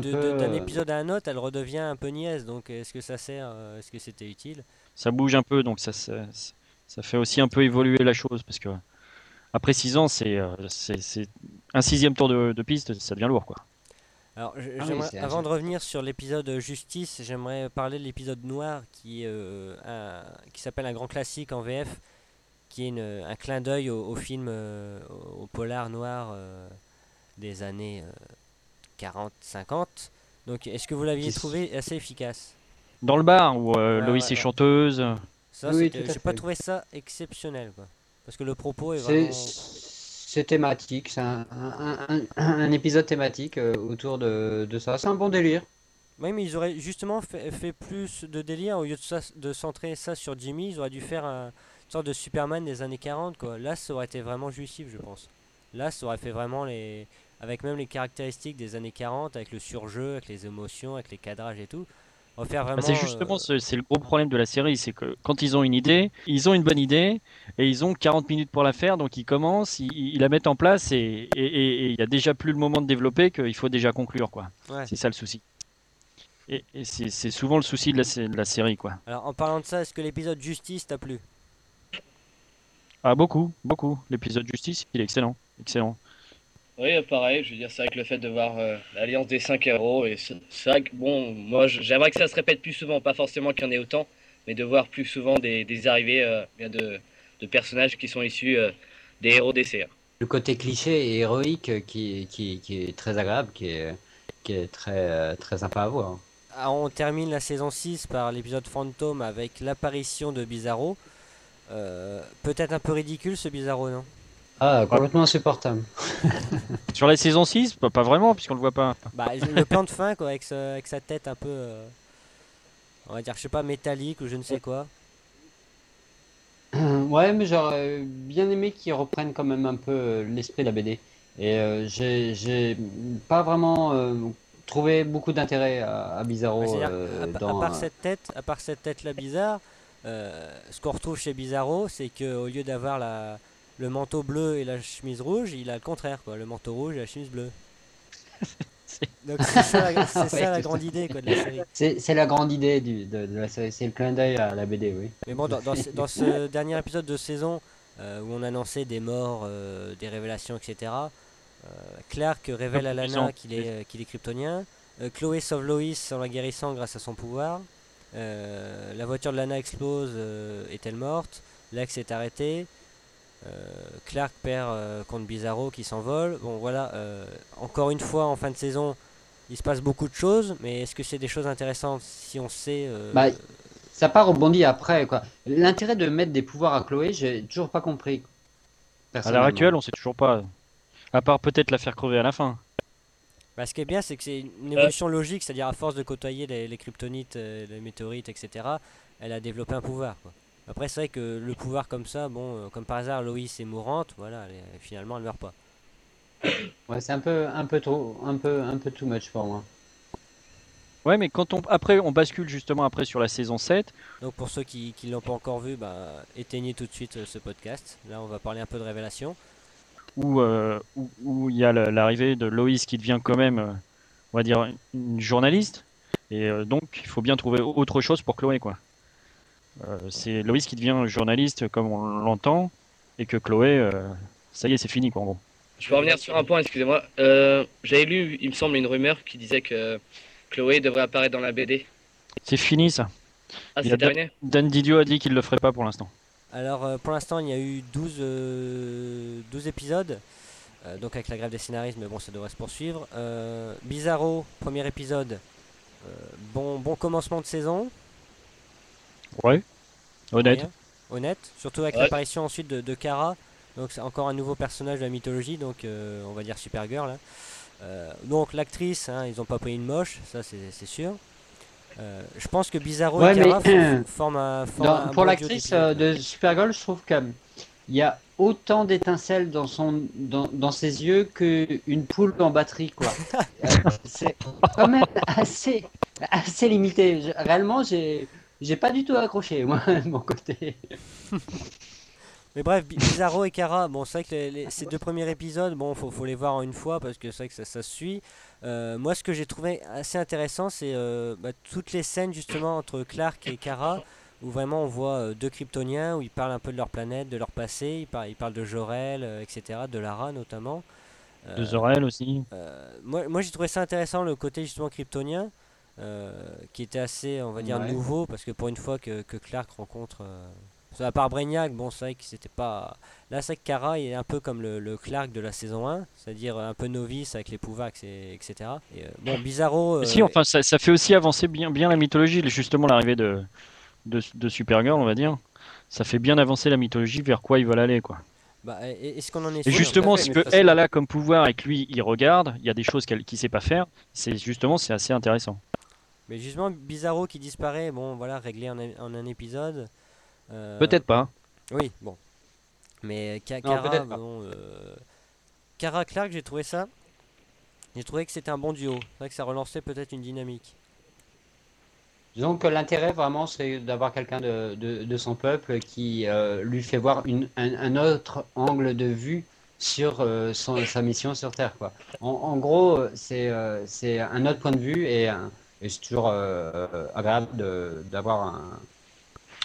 peu, d'un euh, épisode à un autre, elle redevient un peu niaise. Donc, est-ce que ça sert euh, Est-ce que c'était utile? Ça bouge un peu, donc ça, ça, ça fait aussi un peu évoluer la chose. Parce que après 6 ans, c'est euh, c'est- c'est un sixième tour de, de piste, ça devient lourd, quoi. Alors, je- Ah oui, avant de revenir sur l'épisode Justice, j'aimerais parler de l'épisode Noir qui, euh, un- qui s'appelle un grand classique en VF, qui est une- un clin d'œil au, au film, euh, au, polar noir euh, des années 40-50. Donc, est-ce que vous l'aviez trouvé assez efficace? Dans le bar, où euh, Ouais, Loïs ouais, est chanteuse, Ça, Oui, j'ai pas trouvé ça exceptionnel, quoi. Parce que le propos est vraiment. C'est thématique. C'est un, épisode thématique euh, autour de, ça. C'est un bon délire. Oui, mais ils auraient justement fait, plus de délire au lieu de, de centrer ça sur Jimmy. Ils auraient dû faire un, une sorte de Superman des années 40, quoi. Là, ça aurait été vraiment jouissif, je pense. Là, ça aurait fait vraiment les. Avec même les caractéristiques des années 40, avec le surjeu, avec les émotions, avec les cadrages et tout. Bah, c'est justement euh, ce- c'est le gros problème de la série, c'est que quand ils ont une idée, ils ont une bonne idée et ils ont 40 minutes pour la faire, donc ils commencent, ils, ils la mettent en place et il y a déjà plus le moment de développer qu'il faut déjà conclure quoi. ouais. C'est ça le souci. Et, et c'est souvent le souci de la, de la série quoi. Alors, en parlant de ça, est-ce que l'épisode Justice t'a plu? Ah beaucoup, beaucoup. L'épisode Justice, il est excellent, excellent. Oui, pareil, je veux dire, c'est vrai que le fait de voir euh, l'alliance des cinq héros, et c'est vrai que, bon, moi j'aimerais que ça se répète plus souvent, pas forcément qu'il y en ait autant, mais de voir plus souvent des, des arrivées euh, de, de personnages qui sont issus euh, des héros hein. Le côté cliché et héroïque qui, qui, qui est très agréable, qui est, qui est très, très sympa à voir. Ah, On termine la saison 6 par l'épisode Fantôme avec l'apparition de Bizarro. Euh, Peut-être un peu ridicule ce Bizarro, non? Ah, complètement insupportable. [LAUGHS] Sur la saison 6, pas, pas vraiment puisqu'on le voit pas. Bah, le plan de fin, quoi, avec, sa- avec sa tête un peu, euh, on va dire, je sais pas, métallique ou je ne sais quoi. Ouais, mais j'aurais bien aimé qu'ils reprennent quand même un peu euh, l'esprit de la BD. Et euh, j'ai j'ai pas vraiment euh, trouvé beaucoup d'intérêt à, à Bizarro Ouais, euh, à, part cette tête, à part cette tête là bizarre, euh, ce qu'on retrouve chez Bizarro, c'est que au lieu d'avoir la le manteau bleu et la chemise rouge, il a le contraire, quoi, le manteau rouge et la chemise bleue. [LAUGHS] C'est- Donc c'est ça, la- [LAUGHS] c'est ça Ouais, la c'est grande idée quoi, de la série. C'est c'est la grande idée du, de, de la série, c'est le clin d'œil à la BD, oui. Mais bon, dans, dans ce, dans ce [LAUGHS] dernier épisode de saison euh, où on annonçait des morts, euh, des révélations, etc., euh, Clark révèle à Lana qu'il est, qu'il est kryptonien. Chloé sauve Loïs en la guérissant grâce à son pouvoir. La voiture de Lana explose, est-elle morte? Lex est arrêté. Euh, Clark perd euh, contre Bizarro qui s'envole. Bon voilà, euh, encore une fois en fin de saison, il se passe beaucoup de choses, mais est-ce que c'est des choses intéressantes si on sait euh, Bah, Ça part rebondir après, quoi. L'intérêt de mettre des pouvoirs à Chloé, j'ai toujours pas compris. À l'heure actuelle, on sait toujours pas. À part peut-être la faire crever à la fin. Bah, ce qui est bien, c'est que c'est une évolution logique, c'est-à-dire à force de côtoyer les, les kryptonites, les météorites, etc., elle a développé un pouvoir. Quoi. Après, c'est vrai que le pouvoir comme ça, bon, euh, comme par hasard, Loïs est mourante, voilà, elle finalement, elle meurt pas. Ouais, c'est un peu, un peu trop, un peu, un peu too much pour moi. Ouais, mais quand on après on bascule justement après sur la saison 7, Donc, pour ceux qui ne l'ont pas encore vu, bah, éteignez tout de suite euh, ce podcast. Là, on va parler un peu de révélation. où euh, où- où il y a la- l'arrivée de Loïs qui devient quand même, euh, on va dire, une journaliste. Et donc, il faut bien trouver autre chose pour Chloé, quoi. Euh, c'est Loïs qui devient journaliste comme on l'entend, et que Chloé, euh, ça y est, c'est fini, quoi, en gros. Je peux revenir sur un point, excusez-moi. Euh, J'avais lu, il me semble, une rumeur qui disait que Chloé devrait apparaître dans la BD. C'est fini, ça. Ah, c'est a terminé Dan Didio a dit qu'il le ferait pas pour l'instant. Alors, pour l'instant, il y a eu 12, euh, 12 épisodes. euh, donc, avec la grève des scénaristes, mais bon, ça devrait se poursuivre. Euh, Bizarro, premier épisode. euh, bon, bon commencement de saison. Ouais. Honnête. Honnête. Surtout avec Ouais. l'apparition ensuite de, de Kara. Donc, c'est encore un nouveau personnage de la mythologie. Donc, euh, on va dire Supergirl. hein. Euh, donc, l'actrice, hein, ils n'ont pas pris une moche, ça c'est sûr. Euh, je pense que Bizarro Ouais, et Kara mais- f- [CLEARS THROAT] forment un, forment Dans- un pour bon l'actrice euh, de Supergirl, je trouve qu'il y a autant d'étincelles dans, son, dans, dans ses yeux qu'une poule en batterie. quoi. [LAUGHS] Euh, c'est quand même assez, assez limité. Je- réellement, j'ai j'ai pas du tout accroché, moi, [LAUGHS] de mon côté. Mais bref, Bi- Bizarro et Kara, bon, c'est vrai que les- les- ces deux premiers épisodes, bon, faut, faut les voir en une fois parce que c'est vrai que ça, ça se suit. Euh, moi, ce que j'ai trouvé assez intéressant, c'est euh, bah, toutes les scènes justement entre Clark et Kara, où vraiment on voit euh, deux Kryptoniens, où ils parlent un peu de leur planète, de leur passé, ils, par- ils parlent de Jor-El, euh, etc., de Lara notamment. De Zor-El aussi. euh, moi, moi j'ai trouvé ça intéressant le côté justement kryptonien, euh, qui était assez, on va dire, Ouais. nouveau, parce que pour une fois que, que Clark rencontre. euh, à part Brainiac, bon, c'est vrai que c'était pas. Là, c'est vrai que Kara est un peu comme le, le Clark de la saison 1, c'est-à-dire un peu novice avec les pouvoirs, et- etc. Et, euh, bon, Bizarro. euh, Si, enfin, ça, ça fait aussi avancer bien, bien la mythologie, justement l'arrivée de, de, de Supergirl, on va dire. Ça fait bien avancer la mythologie vers quoi ils veulent aller, quoi. bah, et- est-ce qu'on en est Et sûr? justement, ce que elle a comme pouvoir et que lui il regarde, il y a des choses qu'elle qu'il sait pas faire. C'est justement c'est assez intéressant. Mais justement, Bizarro qui disparaît, bon, voilà, réglé en, un- en un épisode. euh, Peut-être pas. Oui, bon. Mais Ka- Non, bon, euh, Kara Clark, j'ai trouvé ça. J'ai trouvé que c'était un bon duo. C'est vrai que ça relançait peut-être une dynamique. Disons que l'intérêt vraiment, c'est d'avoir quelqu'un de, de, de son peuple qui euh, lui fait voir une, un, un autre angle de vue sur euh, son- sa mission sur Terre. Quoi. En, en gros, euh, c'est euh, c'est un autre point de vue et, un- et c'est toujours euh, euh, agréable de- d'avoir un-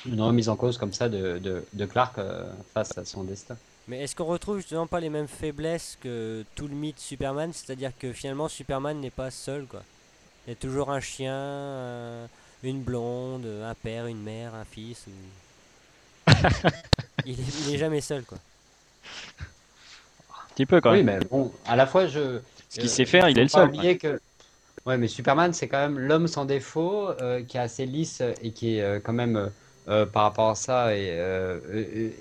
une remise en cause comme ça de, de, de Clark euh, face à son destin. Mais est-ce qu'on retrouve justement pas les mêmes faiblesses que tout le mythe Superman? C'est-à-dire que finalement Superman n'est pas seul quoi. Il y a toujours un chien, un- une blonde, un père, une mère, un fils. ou- [LAUGHS] il, est, il est jamais seul quoi. Un petit peu quand Oui, même. mais bon, à la fois, je. Ce qu'il euh, sait faire, il est le seul. oublier que. Ouais, mais Superman, c'est quand même l'homme sans défaut, euh, qui est assez lisse et qui est euh, quand même, euh, par rapport à ça, est,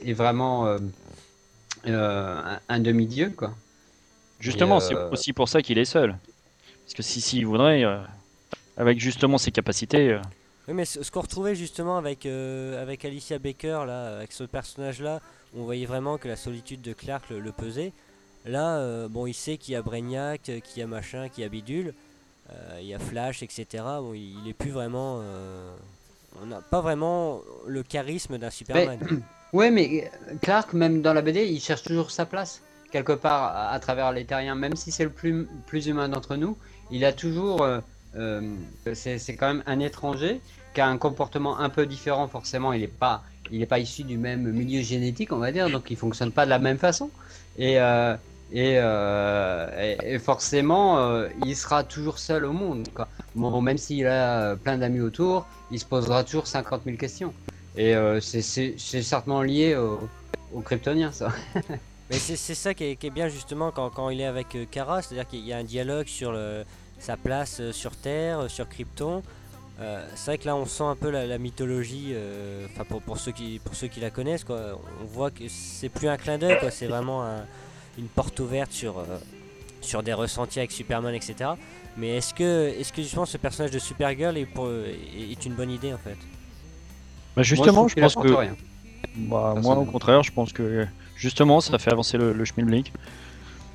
est vraiment un, un demi-dieu, quoi. Justement, c'est aussi pour ça qu'il est seul. Parce que si s'il voudrait, euh, avec justement ses capacités, euh, Oui, mais ce, ce qu'on retrouvait justement avec, euh, avec Alicia Baker, là, avec ce personnage-là, on voyait vraiment que la solitude de Clark le, le pesait. Là, euh, bon, il sait qu'il y a Brainiac, qu'il y a machin, qu'il y a Bidule, euh, il y a Flash, etc. Bon, il, il est plus vraiment. euh, on n'a pas vraiment le charisme d'un Superman. [CLEARS THROAT] Ouais, mais euh, Clark, même dans la BD, il cherche toujours sa place, quelque part, à, travers les terriens, même si c'est le plus, plus humain d'entre nous, il a toujours. euh, euh, c'est quand même un étranger qui a un comportement un peu différent, forcément, il n'est pas, il est pas issu du même milieu génétique, on va dire, donc il fonctionne pas de la même façon. Et, euh, et, euh, et- forcément, euh, il sera toujours seul au monde. Même s'il a euh, plein d'amis autour, il se posera toujours 50 000 questions. Et c'est- certainement lié au, au Kryptonien, ça. [LAUGHS] Mais c'est ça qui est, bien justement quand, il est avec Kara, c'est-à-dire qu'il y a un dialogue sur sa place sur Terre, sur Krypton. C'est vrai que là on sent un peu la, mythologie, pour, ceux qui, la connaissent, on voit que c'est plus un clin d'œil, c'est vraiment un- une porte ouverte sur, euh, sur des ressentis avec Superman, etc. Mais est-ce que, est que justement ce personnage de Supergirl est, pour, est, est une bonne idée en fait? Bah, justement, Moi, je, pense que rien. Bah, moi, au Personnellement. contraire, je pense que justement, ça fait avancer le, le schmilblick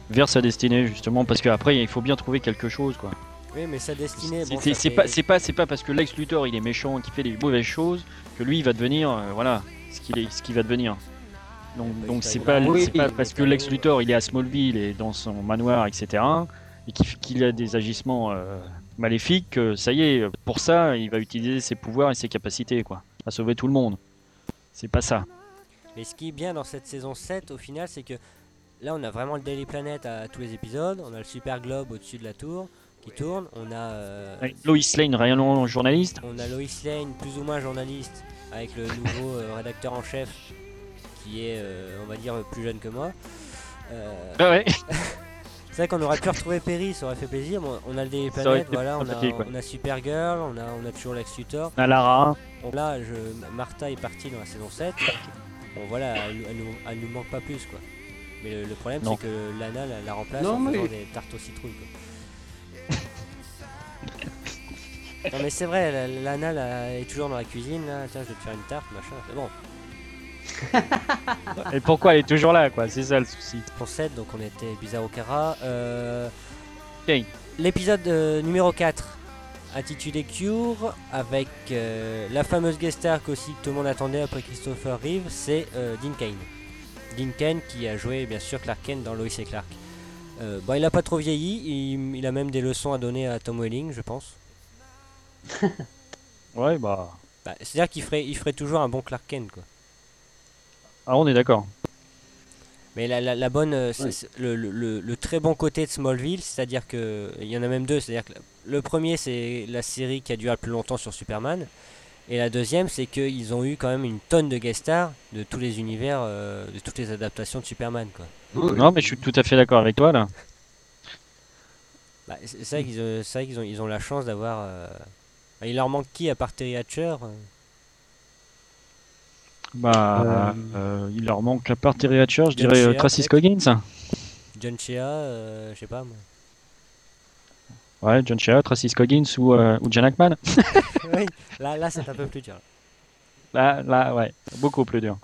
vers sa destinée, justement, parce qu'après, il faut bien trouver quelque chose, quoi. Oui, mais sa destinée, C'est bon, c'est- ça c'est fait- pas, c'est pas, c'est pas parce que Lex Luthor il est méchant, qu'il fait des mauvaises choses, que lui il va devenir, euh, voilà, ce qu'il est, ce qu'il va devenir. Donc, Bah, donc c'est pas, Oui, parce que Lex. Luthor il est à Smallville et dans son manoir, etc., et qu'il a des agissements euh, maléfiques, que ça y est, pour ça, il va utiliser ses pouvoirs et ses capacités, quoi, à sauver tout le monde. C'est pas ça. Mais ce qui est bien dans cette saison 7, au final, c'est que là, on a vraiment le Daily Planet à tous les épisodes. On a le Super Globe au-dessus de la tour qui tourne. On a, euh, Avec Lois Lane, réellement journaliste. on a Lois Lane, plus ou moins journaliste, avec le nouveau euh, rédacteur en chef qui est, euh, on va dire, plus jeune que moi. Euh, Ah ouais. [LAUGHS] c'est vrai qu'on aurait pu retrouver Perry, ça aurait fait plaisir. Bon, on a Planet, été voilà, on a, ouais. on a Supergirl, on a, on a toujours Lex Luthor. À Lara. Donc là, je, Martha est partie dans la saison 7. Bon voilà, elle, nous- elle nous, elle nous manque pas plus quoi. Mais le, le problème c'est que Lana la, la remplace Non, en mais- faisant des tartes aux citrouilles quoi. Non mais c'est vrai, la- Lana là, est toujours dans la cuisine là, tiens je vais te faire une tarte, machin, c'est bon. Et pourquoi elle est toujours là, quoi? C'est ça le souci. On 7, donc on était Bizarro Cara. Euh. L'épisode euh, numéro 4, intitulé Cure, avec euh, la fameuse guest star qu'aussi que tout le monde attendait après Christopher Reeve, c'est euh, Dean Kane. Dean Kane qui a joué bien sûr Clark Kent dans Lois et Clark. Euh, bon, il a pas trop vieilli, il, il a même des leçons à donner à Tom Welling, je pense. [LAUGHS] Ouais, bah. Bah, C'est-à-dire qu'il ferait, il ferait toujours un bon Clark Kent, quoi. Ah, on est d'accord. Mais la, la- la bonne, euh, Oui. le, le- le- le très bon côté de Smallville, c'est-à-dire que il y en a même deux. C'est-à-dire que le premier, c'est la série qui a duré le plus longtemps sur Superman, et la deuxième, c'est qu'ils ont eu quand même une tonne de guest stars de tous les univers, euh, de toutes les adaptations de Superman, quoi. Non, mais je suis tout à fait d'accord avec toi, là. Bah, c'est c'est vrai qu'ils ont, ont, ils ont la chance d'avoir. euh, bah, il leur manque qui à part Terry Hatcher euh, Bah, euh, il leur manque à part Terry Hatcher, je John dirais euh, Shea, Tracy peut-être. Scoggins. John Shea, euh, je sais pas moi. Ouais, John Shea, Tracy Scoggins ou, euh, ou Jan Ackman. [LAUGHS] oui, là, là c'est un peu plus dur. Là, là, ouais, beaucoup plus dur.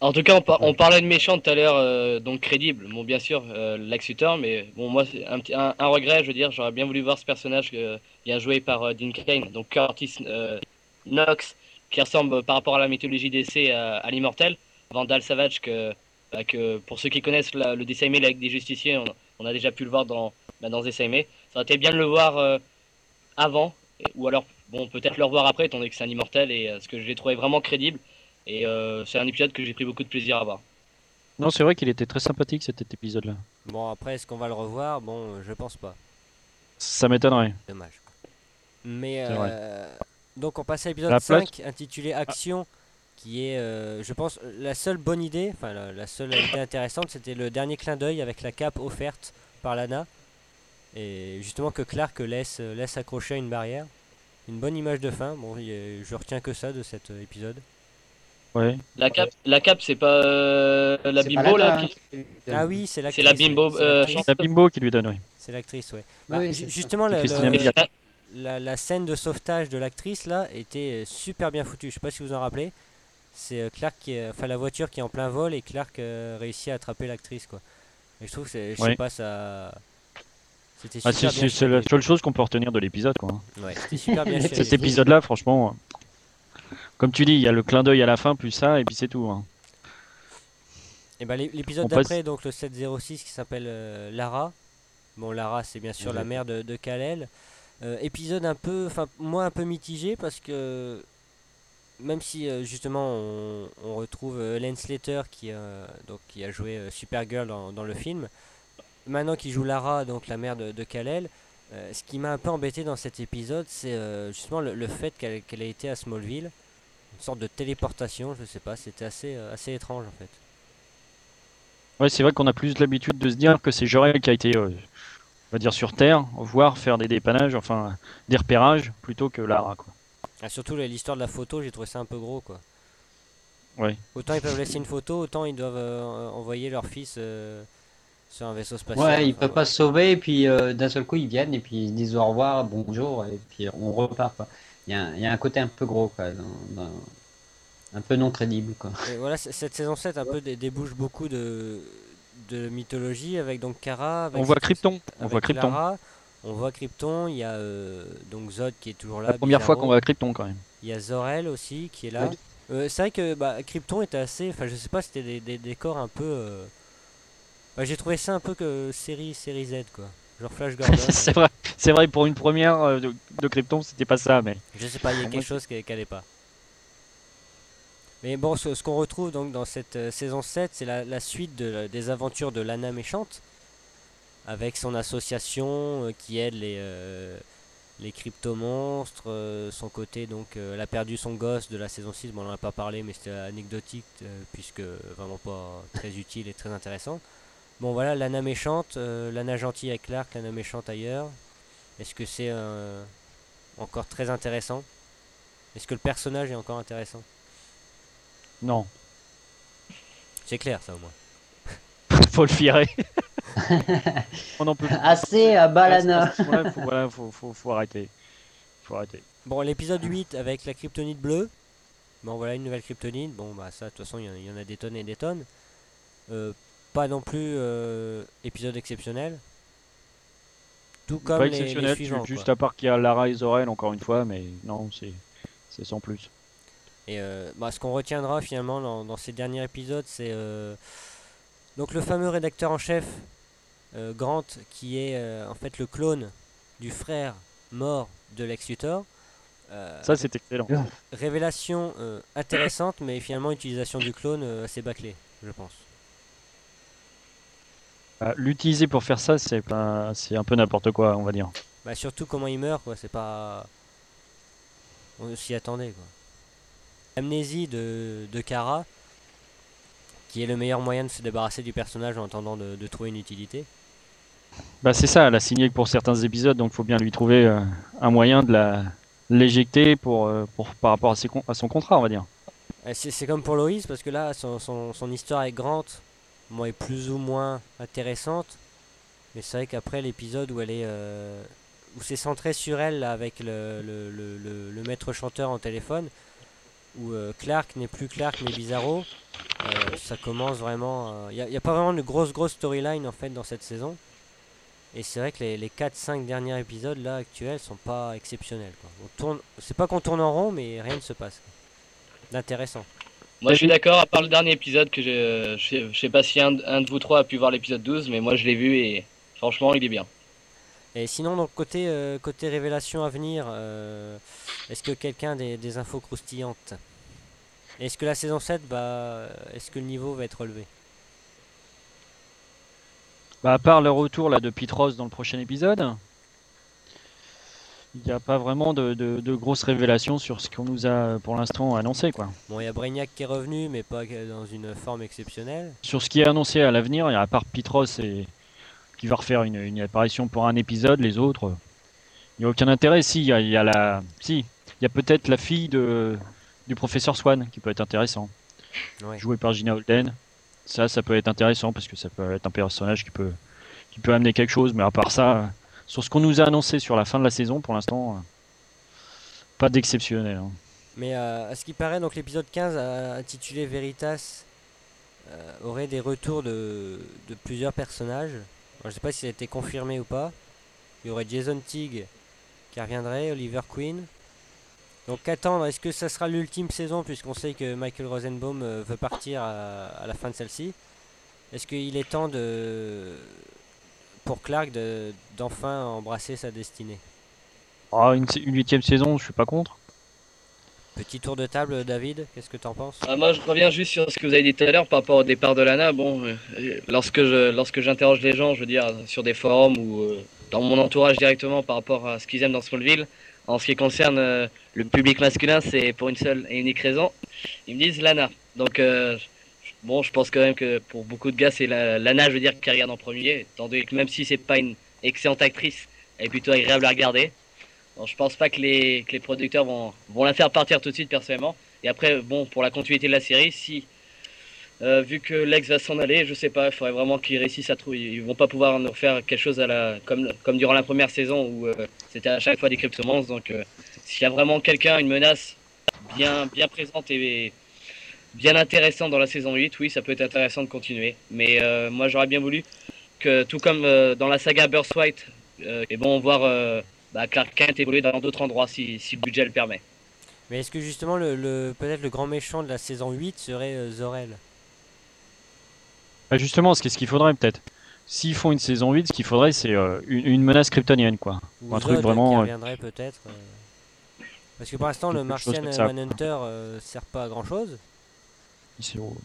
En tout cas, on, par- on parlait de méchant tout à l'heure, euh, donc crédible. Bon, bien sûr, euh, Lex Luthor, mais bon, moi, c'est un, petit- un, un regret, je veux dire, j'aurais bien voulu voir ce personnage euh, bien joué par euh, Dean Kane, donc Curtis euh, Knox, qui ressemble euh, par rapport à la mythologie d'essai à, à l'immortel. Vandal Savage, que, bah, que pour ceux qui connaissent la- le dessin animé avec des justiciers, on, on a déjà pu le voir dans, bah, dans dessin animé. Ça aurait été bien de le voir euh, avant, et- ou alors, bon, peut-être le revoir après, étant donné que c'est un immortel, et euh, ce que je l'ai trouvé vraiment crédible. Et euh, c'est un épisode que j'ai pris beaucoup de plaisir à voir. Non, c'est vrai qu'il était très sympathique cet épisode-là. Bon, après, est-ce qu'on va le revoir? Bon, euh, je pense pas. Ça m'étonnerait. Dommage. Mais euh, donc on passe à l'épisode La 5 intitulé Action qui est euh, je pense la seule bonne idée, enfin la, la seule idée intéressante, c'était le dernier clin d'œil avec la cape offerte par Lana et justement que Clark laisse laisse accrocher à une barrière. Une bonne image de fin. Bon, je retiens que ça de cet euh, épisode. Ouais. La cape, la cape c'est pas euh, la bimbo pas là qui- hein. Ah oui, c'est l'actrice. la bimbo, c'est euh, chante- C'est la bimbo qui lui donne, oui. C'est l'actrice, ouais. Oui, Bah, oui, justement, la, le-. La, la scène de sauvetage de l'actrice là était euh, super bien foutue. Je sais pas si vous en rappelez. C'est euh, Clark qui est, enfin la voiture qui est en plein vol et Clark euh, réussit à attraper l'actrice quoi. Et je trouve que c'est, je sais pas ça. C'était Ah, super c'est bien c'est- c'est la seule chose qu'on peut retenir de l'épisode, quoi. Ouais, c'était super bien [LAUGHS] Cet choisi. Cet épisode-là, franchement, comme tu dis, il y a le clin d'œil à la fin, plus ça, et puis c'est tout. hein. Et ben l'é- l'épisode On passe- d'après, donc le 706 qui s'appelle euh, Lara. Bon, Lara, c'est bien sûr la mère de, de Kal-El. Euh, épisode un peu, enfin moi un peu mitigé parce que même si euh, justement on, retrouve euh, Helen Slater qui, euh, donc, a joué Supergirl dans, le film, maintenant qui joue Lara, donc la mère de, de Kal-El, ce qui m'a un peu embêté dans cet épisode, c'est justement le, fait qu'elle qu'elle ait été à Smallville, une sorte de téléportation, je sais pas, c'était assez, assez étrange en fait. Ouais, c'est vrai qu'on a plus l'habitude de se dire que c'est Jorel qui a été, on va dire, sur Terre, voire faire des dépannages, enfin, des repérages, plutôt que Lara, quoi. Ah, surtout l'histoire de la photo, j'ai trouvé ça un peu gros quoi. Ouais. Autant ils peuvent laisser une photo, autant ils doivent euh, envoyer leur fils euh, sur un vaisseau spatial. Ouais, ils Enfin, peuvent pas se sauver, et puis euh, d'un seul coup ils viennent, et puis ils disent au revoir, bonjour, et puis on repart. Quoi. Il, y a un, il y a un côté un peu gros, quoi, dans- dans- un peu non crédible. Quoi. Et voilà, c- cette saison 7 un peu dé- débouche beaucoup de, de mythologie avec donc Kara. Avec On voit cette- Krypton, on voit Krypton. On voit Krypton, il y a euh, donc Zod qui est toujours là. La première fois qu'on voit Krypton, quand même. Il y a Zor-El aussi qui est là. Oui. Euh, c'est vrai que bah, Krypton était assez. Enfin, je sais pas, c'était des, des décors un peu. euh, bah, j'ai trouvé ça un peu que série, série Z quoi. Genre Flash [LAUGHS] Gordon. c'est vrai, c'est vrai, pour une première euh, de, de Krypton, c'était pas ça, mais. Je sais pas, il y a quelque chose qui n'allait pas. Mais bon, ce, qu'on retrouve donc dans cette euh, saison 7, c'est la, suite des aventures de Lana Méchante, avec son association euh, qui aide les, euh, les crypto-monstres, son côté, donc elle a perdu son gosse de la saison 6, bon on n'en a pas parlé, mais c'était anecdotique, puisque vraiment pas très utile et très intéressant. Bon voilà, Lana Méchante, Lana Gentille avec Clark, Lana Méchante ailleurs. Est-ce que c'est encore très intéressant? Est-ce que le personnage est encore intéressant? Non, C'est clair ça au moins. [LAUGHS] faut le virer. [LAUGHS] On en peut plus. Assez à Balana. Moment-là, faut, voilà, faut, faut, faut arrêter. faut arrêter. Bon, l'épisode 8 avec la kryptonite bleue. Bon, voilà une nouvelle kryptonite. Bon, bah, ça, de toute façon, il y y, en a des tonnes et des tonnes. Euh, pas non plus euh, épisode exceptionnel. Tout comme pas les, les exceptionnel, suivants. juste quoi. à part qu'il y a Lara et Zorel encore une fois, mais non, c'est c'est sans plus. Et euh, bah, ce qu'on retiendra finalement dans, dans ces derniers épisodes, c'est euh, donc le fameux rédacteur en chef, euh, Grant, qui est en fait le clone du frère mort de Lex Luthor. Euh, Ça, c'est excellent. révélation euh, intéressante, mais finalement utilisation du clone euh, assez bâclée, je pense. Ah, L'utiliser pour faire ça, c'est pas, c'est un peu n'importe quoi, on va dire. Bah, surtout comment il meurt, quoi. C'est pas. On s'y attendait, quoi. Amnésie de, de Kara, qui est le meilleur moyen de se débarrasser du personnage en attendant de, de trouver une utilité. Bah c'est ça, elle a signé pour certains épisodes, donc faut bien lui trouver euh, un moyen de la l'éjecter pour, euh, pour par rapport à, ses à son contrat, on va dire. C'est c'est comme pour Loïs, parce que là, son, son, son histoire avec Grant bon, est plus ou moins intéressante. Mais c'est vrai qu'après l'épisode où elle est. euh, où c'est centré sur elle, là, avec le, le- le maître chanteur en téléphone, où euh, Clark n'est plus Clark mais Bizarro, euh, ça commence vraiment. Il n'y a, pas vraiment de grosse, grosse storyline en fait dans cette saison. Et c'est vrai que les, les 4-5 derniers épisodes là actuels sont pas exceptionnels. On tourne, c'est pas qu'on tourne en rond, mais rien ne se passe. D'intéressant. Moi, je suis d'accord, à part le dernier épisode que euh, Je sais- je sais pas si un, un de vous trois a pu voir l'épisode 12, mais moi je l'ai vu et franchement, il est bien. Et sinon, donc côté, euh, côté révélation à venir, euh, est-ce que quelqu'un a des, des infos croustillantes? Est-ce que la saison 7, bah, est-ce que le niveau va être relevé? Bah à part le retour là de Pitros dans le prochain épisode, il n'y a pas vraiment de, de- de grosses révélations sur ce qu'on nous a pour l'instant annoncé quoi. Bon, il y a Brainiac qui est revenu, mais pas dans une forme exceptionnelle. Sur ce qui est annoncé à l'avenir, à part Pitros et qui va refaire une, une apparition pour un épisode, les autres, euh, il n'y a aucun intérêt. Si, il y a, il y a la, si, il y a peut-être la fille de du professeur Swan qui peut être intéressant, Ouais. joué par Gina Holden. Ça, ça peut être intéressant parce que ça peut être un personnage qui peut qui peut amener quelque chose. Mais à part ça, euh, sur ce qu'on nous a annoncé sur la fin de la saison, pour l'instant, euh, pas d'exceptionnel. hein. Mais euh, à ce qui paraît, donc l'épisode 15 euh, intitulé Veritas euh, aurait des retours de, de plusieurs personnages. Alors, je sais pas si ça a été confirmé ou pas. Il y aurait Jason Teague qui reviendrait, Oliver Queen. Donc qu'attendre Est-ce que ça sera l'ultime saison puisqu'on sait que Michael Rosenbaum euh, veut partir à, la fin de celle-ci? Est-ce qu'il est temps pour Clark de- d'enfin embrasser sa destinée? Ah, une, une huitième saison, je suis pas contre. Petit tour de table, David, qu'est-ce que t'en penses? Ah, moi, je reviens juste sur ce que vous avez dit tout à l'heure par rapport au départ de Lana. Bon, euh, lorsque lorsque j'interroge les gens, je veux dire sur des forums ou euh, dans mon entourage directement par rapport à ce qu'ils aiment dans Smallville, en ce qui concerne euh, le public masculin, c'est pour une seule et unique raison. Ils me disent Lana. Donc bon, je pense quand même que pour beaucoup de gars, c'est la, Lana, je veux dire, qui regarde en premier, étant donné que même si c'est pas une excellente actrice, elle est plutôt agréable à regarder. Je pense pas que les, que les producteurs vont, vont la faire partir tout de suite personnellement. Et après, bon, pour la continuité de la série, si euh, vu que Lex va s'en aller, je sais pas, il faudrait vraiment qu'ils réussissent à trouver. Ils vont pas pouvoir nous faire quelque chose à la comme comme durant la première saison où euh, c'était à chaque fois des cryptomans. Donc, euh, s'il y a vraiment quelqu'un, une menace bien bien présente et bien intéressante dans la saison 8, oui, ça peut être intéressant de continuer. Mais moi, j'aurais bien voulu que, tout comme dans la saga Burst White, et bon, voir bah, Clark Kent évoluer dans d'autres endroits si, si le budget le permet. Mais est-ce que justement le, le- peut-être le grand méchant de la saison 8 serait euh, Zor-El? Bah, justement, ce qu'est- ce qu'il faudrait peut-être. S'ils font une saison 8, ce qu'il faudrait, c'est euh, une, une menace kryptonienne, quoi. Ou Un truc vraiment, qui euh, reviendrait peut-être euh. Parce que pour l'instant le Martian. Manhunter euh, sert pas à grand chose.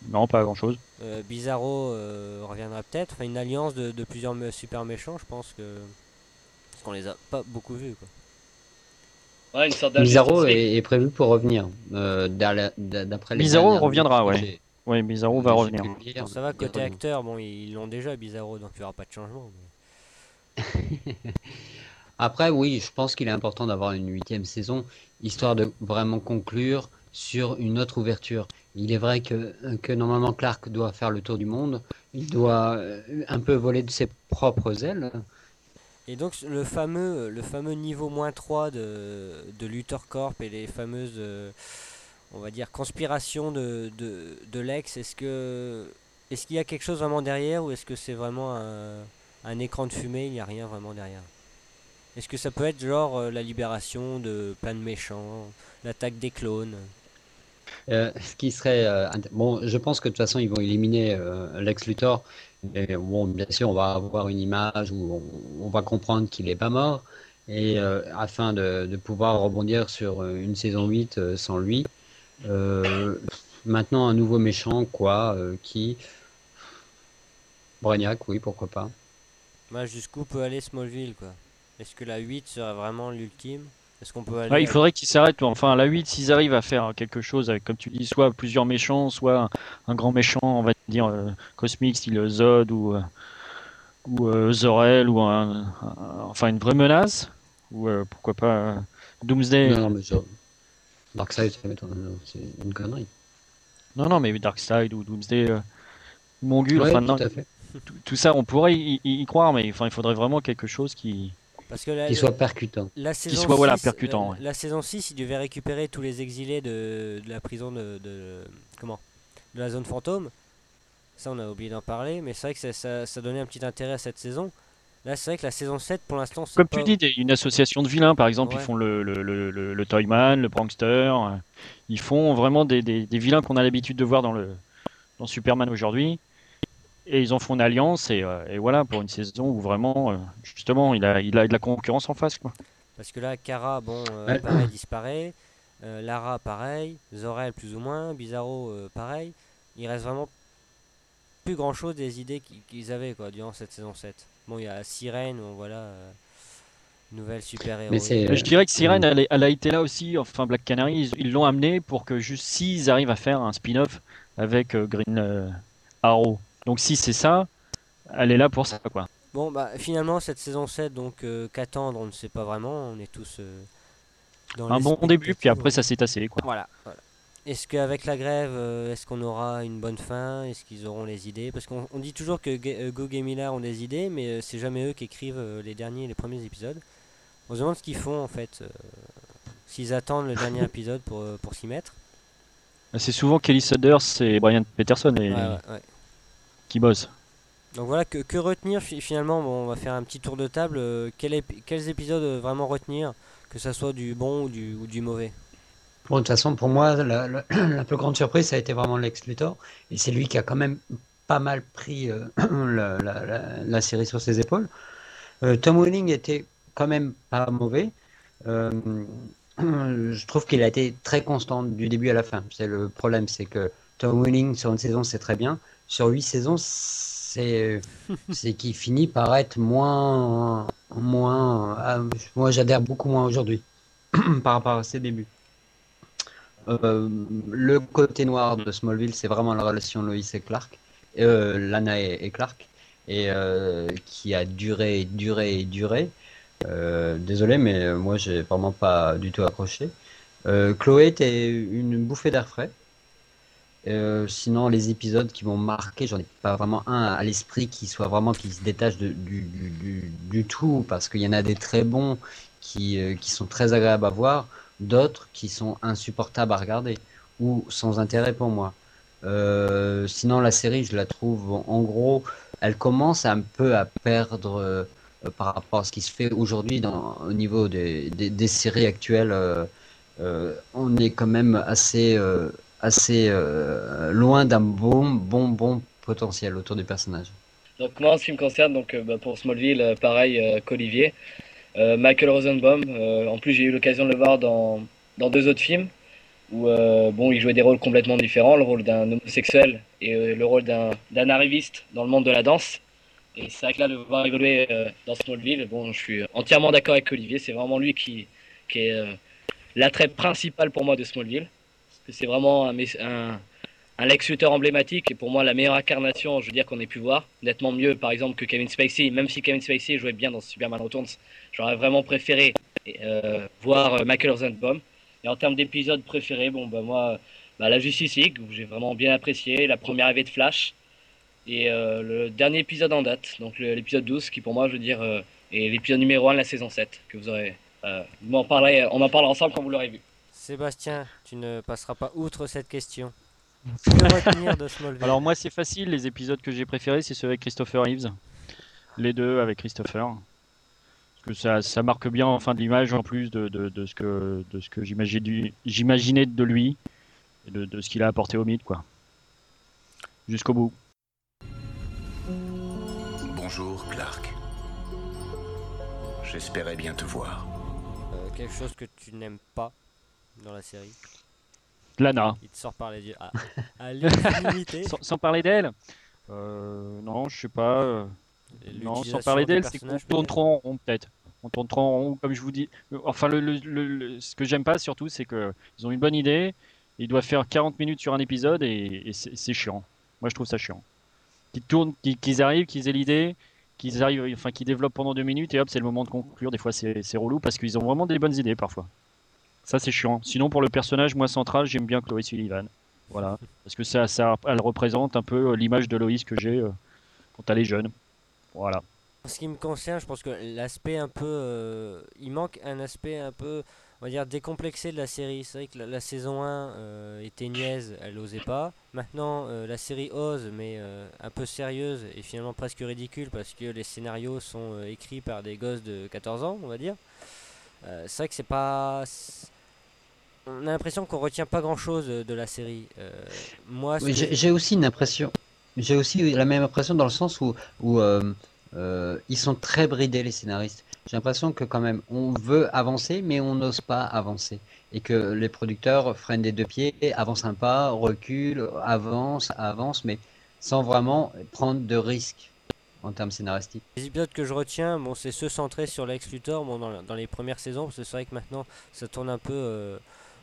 Non, pas grand chose. Euh, Bizarro euh, reviendra peut-être. Enfin une alliance de, de plusieurs super méchants je pense que... Qu'on les a pas beaucoup vus quoi. Ouais, une sorte d'agent Bizarro est, est prévu pour revenir. euh, D'après Bizarro reviendra, ouais. Oui, Bizarro va revenir. Bon, ça va côté acteur, bon ils l'ont déjà Bizarro donc il n'y aura pas de changement. mais- [LAUGHS] Après, oui, je pense qu'il est important d'avoir une huitième saison, histoire de vraiment conclure sur une autre ouverture. Il est vrai que, que normalement Clark doit faire le tour du monde, il doit euh, un peu voler de ses propres ailes. Et donc le fameux, le fameux niveau moins 3 de, de Luthor Corp et les fameuses, euh, on va dire, conspirations de, de, de Lex, est-ce que est-ce qu'il y a quelque chose vraiment derrière ou est-ce que c'est vraiment un, un écran de fumée, il n'y a rien vraiment derrière? Est-ce que ça peut être genre euh, la libération de plein de méchants, l'attaque des clones? Euh, ce qui serait euh, bon, je pense que de toute façon ils vont éliminer euh, Lex Luthor. Et bon, bien sûr, on va avoir une image où on, va comprendre qu'il est pas mort. Et afin de, pouvoir rebondir sur une saison 8 euh, sans lui, maintenant un nouveau méchant, quoi, qui. Brainiac, oui, pourquoi pas. Jusqu'où peut aller Smallville quoi? Est-ce que la 8 serait vraiment l'ultime? Est-ce qu'on peut aller Ouais, il faudrait qu'ils s'arrêtent. Enfin, à la 8, s'ils arrivent à faire quelque chose avec, comme tu dis, soit plusieurs méchants, soit un, un grand méchant, on va dire euh, cosmique, style Zod ou, euh, ou euh, Zor-El, ou un, un- enfin une vraie menace, ou euh, pourquoi pas euh, Doomsday. Non, non, mais ça. Darkseid, c'est une connerie. Non, non, mais Darkseid ou Doomsday, euh, ou Mongul, Ouais, enfin, tout non, à fait. tout, tout ça, on pourrait y, y- y croire, mais enfin, il faudrait vraiment quelque chose qui. Parce que la, Qu'il soit percutant. la saison soit, voilà, 6, percutant, la, ouais. la saison 6, il devait récupérer tous les exilés de, de la prison de, de- comment de la zone fantôme. Ça, on a oublié d'en parler, mais c'est vrai que ça, ça, ça donnait un petit intérêt à cette saison. Là, c'est vrai que la saison 7, pour l'instant, c'est Comme pas- tu dis, une association de vilains, par exemple, Ouais. ils font le, le, le, le, le Toyman, le Prankster, euh, ils font vraiment des, des, des vilains qu'on a l'habitude de voir dans, le, dans Superman aujourd'hui. Et ils en font une alliance, et, euh, et voilà, pour une saison où vraiment, euh, justement, il a, il a de la concurrence en face. Quoi. Parce que là, Kara, bon, euh, Ouais. pareil, disparaît. Euh, Lara, pareil. Zorel, plus ou moins. Bizarro, euh, pareil. Il reste vraiment plus grand chose des idées qui- qu'ils avaient quoi, durant cette saison 7. Bon, il y a Sirène, bon, voilà. euh, nouvelle c'est- Mais je dirais que Sirène, elle, elle a été là aussi, enfin Black Canary, ils- l'ont amené pour que juste s'ils arrivent à faire un spin-off avec Green euh, Arrow. Donc si c'est ça, elle est là pour ça, quoi. Bon, bah finalement, cette saison 7, donc euh, qu'attendre, on ne sait pas vraiment. On est tous euh, dans Un bon début, puis après ça s'est tassé, quoi. Voilà. voilà. Est-ce qu'avec la grève, euh, est-ce qu'on aura une bonne fin? Est-ce qu'ils auront les idées? Parce qu'on on dit toujours que euh, Gog et Miller ont des idées, mais c'est jamais eux qui écrivent les derniers, les premiers épisodes. On se demande ce qu'ils font en fait. S'ils attendent le dernier [LAUGHS] épisode pour, pour s'y mettre. C'est souvent Kelly Suders et Brian Peterson et- Ouais, ouais, ouais. Qui bossent. Donc voilà, que, que retenir fi- finalement? Bon, on va faire un petit tour de table. euh, quel quels épisodes euh, vraiment retenir Que ça soit du bon ou du, ou du mauvais? Bon, de toute façon, pour moi, la, la- [CLEARS THROAT] la plus grande surprise, ça a été vraiment Lex Luthor. Et c'est lui qui a quand même pas mal pris euh, [CLEARS THROAT] la, la- la- la série sur ses épaules. Euh, Tom Welling était quand même pas mauvais. Euh, [CLEARS THROAT] je trouve qu'il a été très constant du début à la fin. C'est le problème, c'est que Tom Welling, sur une saison, c'est très bien. Sur huit saisons, c'est qu'il finit par être moins... moins ah, moi, j'adhère beaucoup moins aujourd'hui [CLEARS THROAT] par rapport à ses débuts. Euh, le côté noir de Smallville, c'est vraiment la relation Lois et Clark, euh, Lana et, Clark, et euh, qui a duré, duré duré. Euh, désolé, mais euh, moi, j'ai vraiment pas du tout accroché. Euh, Chloé était une bouffée d'air frais. Euh, sinon, les épisodes qui m'ont marqué, j'en ai pas vraiment un à l'esprit qui soit vraiment qui se détache du, du, tout, parce qu'il y en a des très bons qui, euh, qui sont très agréables à voir, d'autres qui sont insupportables à regarder ou sans intérêt pour moi. Euh, sinon, la série, je la trouve, en gros, elle commence un peu à perdre par rapport à ce qui se fait aujourd'hui au niveau des, des, séries actuelles. on est quand même assez, assez euh, loin d'un bon, bon, bon potentiel autour du personnage. Donc moi en ce qui me concerne, donc euh, bah, pour Smallville, euh, pareil euh, qu'Olivier. Michael Rosenbaum, en plus j'ai eu l'occasion de le voir dans, dans deux autres films où bon il jouait des rôles complètement différents, le rôle d'un homosexuel et le rôle d'un arriviste dans le monde de la danse. Et c'est vrai que là de voir évoluer dans Smallville, bon je suis entièrement d'accord avec Olivier, c'est vraiment lui qui, qui est l'attrait principal pour moi de Smallville. C'est vraiment un, un, Lex Luthor emblématique et pour moi la meilleure incarnation, je veux qu'on ait pu voir. Nettement mieux, par exemple, que Kevin Spacey. Même si Kevin Spacey jouait bien dans Superman Returns, j'aurais vraiment préféré euh, voir euh, Michael Rosenbaum. Et en termes d'épisodes préférés, bon, bah, moi, bah, la Justice League, où j'ai vraiment bien apprécié, la première arrivée de Flash, et euh, le dernier épisode en date, donc l'épisode 12, qui pour moi, je veux dire, et l'épisode numéro 1 de la saison 7 que vous aurez. On en parlera ensemble quand vous l'aurez vu. Sébastien, tu ne passeras pas outre cette question. [LAUGHS] Que retenir de Smallville Alors moi c'est facile, les épisodes que j'ai préférés c'est ceux avec Christopher Reeves. Les deux avec Christopher. Parce que ça, ça marque bien enfin de l'image en plus de, de, de ce que, de ce que j'imaginais j'imaginais de lui et de, de ce qu'il a apporté au mythe quoi. Jusqu'au bout. Bonjour, Clark. J'espérais bien te voir. Euh, quelque chose que tu n'aimes pas dans la série Lana. Il te sort par les yeux. Ah, [LAUGHS] à. Sans, sans parler d'elle euh, Non, je sais pas. euh, Non, sans parler d'elle, c'est qu'on tourne trop en rond peut-être. On tourne trop en rond, comme je vous dis. Euh, Enfin, le, le- le- le- ce que j'aime pas surtout, c'est que ils ont une bonne idée. Ils doivent faire 40 minutes sur un épisode et, et c'est chiant. Moi, je trouve ça chiant. Qu'ils tournent, qu'ils qu'ils arrivent, qu'ils aient l'idée, qu'ils arrivent, enfin, qu'ils développent pendant deux minutes et hop, c'est le moment de conclure. Des fois, c'est relou parce qu'ils ont vraiment des bonnes idées parfois. Ça, c'est chiant. Sinon, pour le personnage, moi, central, j'aime bien Chloé Sullivan. Voilà. Parce que ça, ça, elle représente un peu euh, l'image de Loïs que j'ai euh, quand elle est jeune. Voilà. En ce qui me concerne, je pense que l'aspect un peu. euh, il manque un aspect un peu, on va dire, décomplexé de la série. C'est vrai que la, saison 1 euh, était niaise, elle osait pas. Maintenant, la série ose, mais un peu sérieuse et finalement presque ridicule parce que les scénarios sont écrits par des gosses de 14 ans, on va dire. C'est vrai que c'est pas. On a l'impression qu'on retient pas grand chose de la série. Euh, moi, Oui, j'ai aussi une impression. J'ai aussi la même impression dans le sens où, où euh, euh, ils sont très bridés les scénaristes. J'ai l'impression que quand même on veut avancer, mais on n'ose pas avancer, et que les producteurs freinent des deux pieds, avancent un pas, reculent, avancent, avancent, mais sans vraiment prendre de risques en termes scénaristiques. Les épisodes que je retiens, bon, c'est ceux centrés sur Lex Luthor bon, dans, dans les premières saisons, parce que c'est vrai que maintenant ça tourne un peu euh,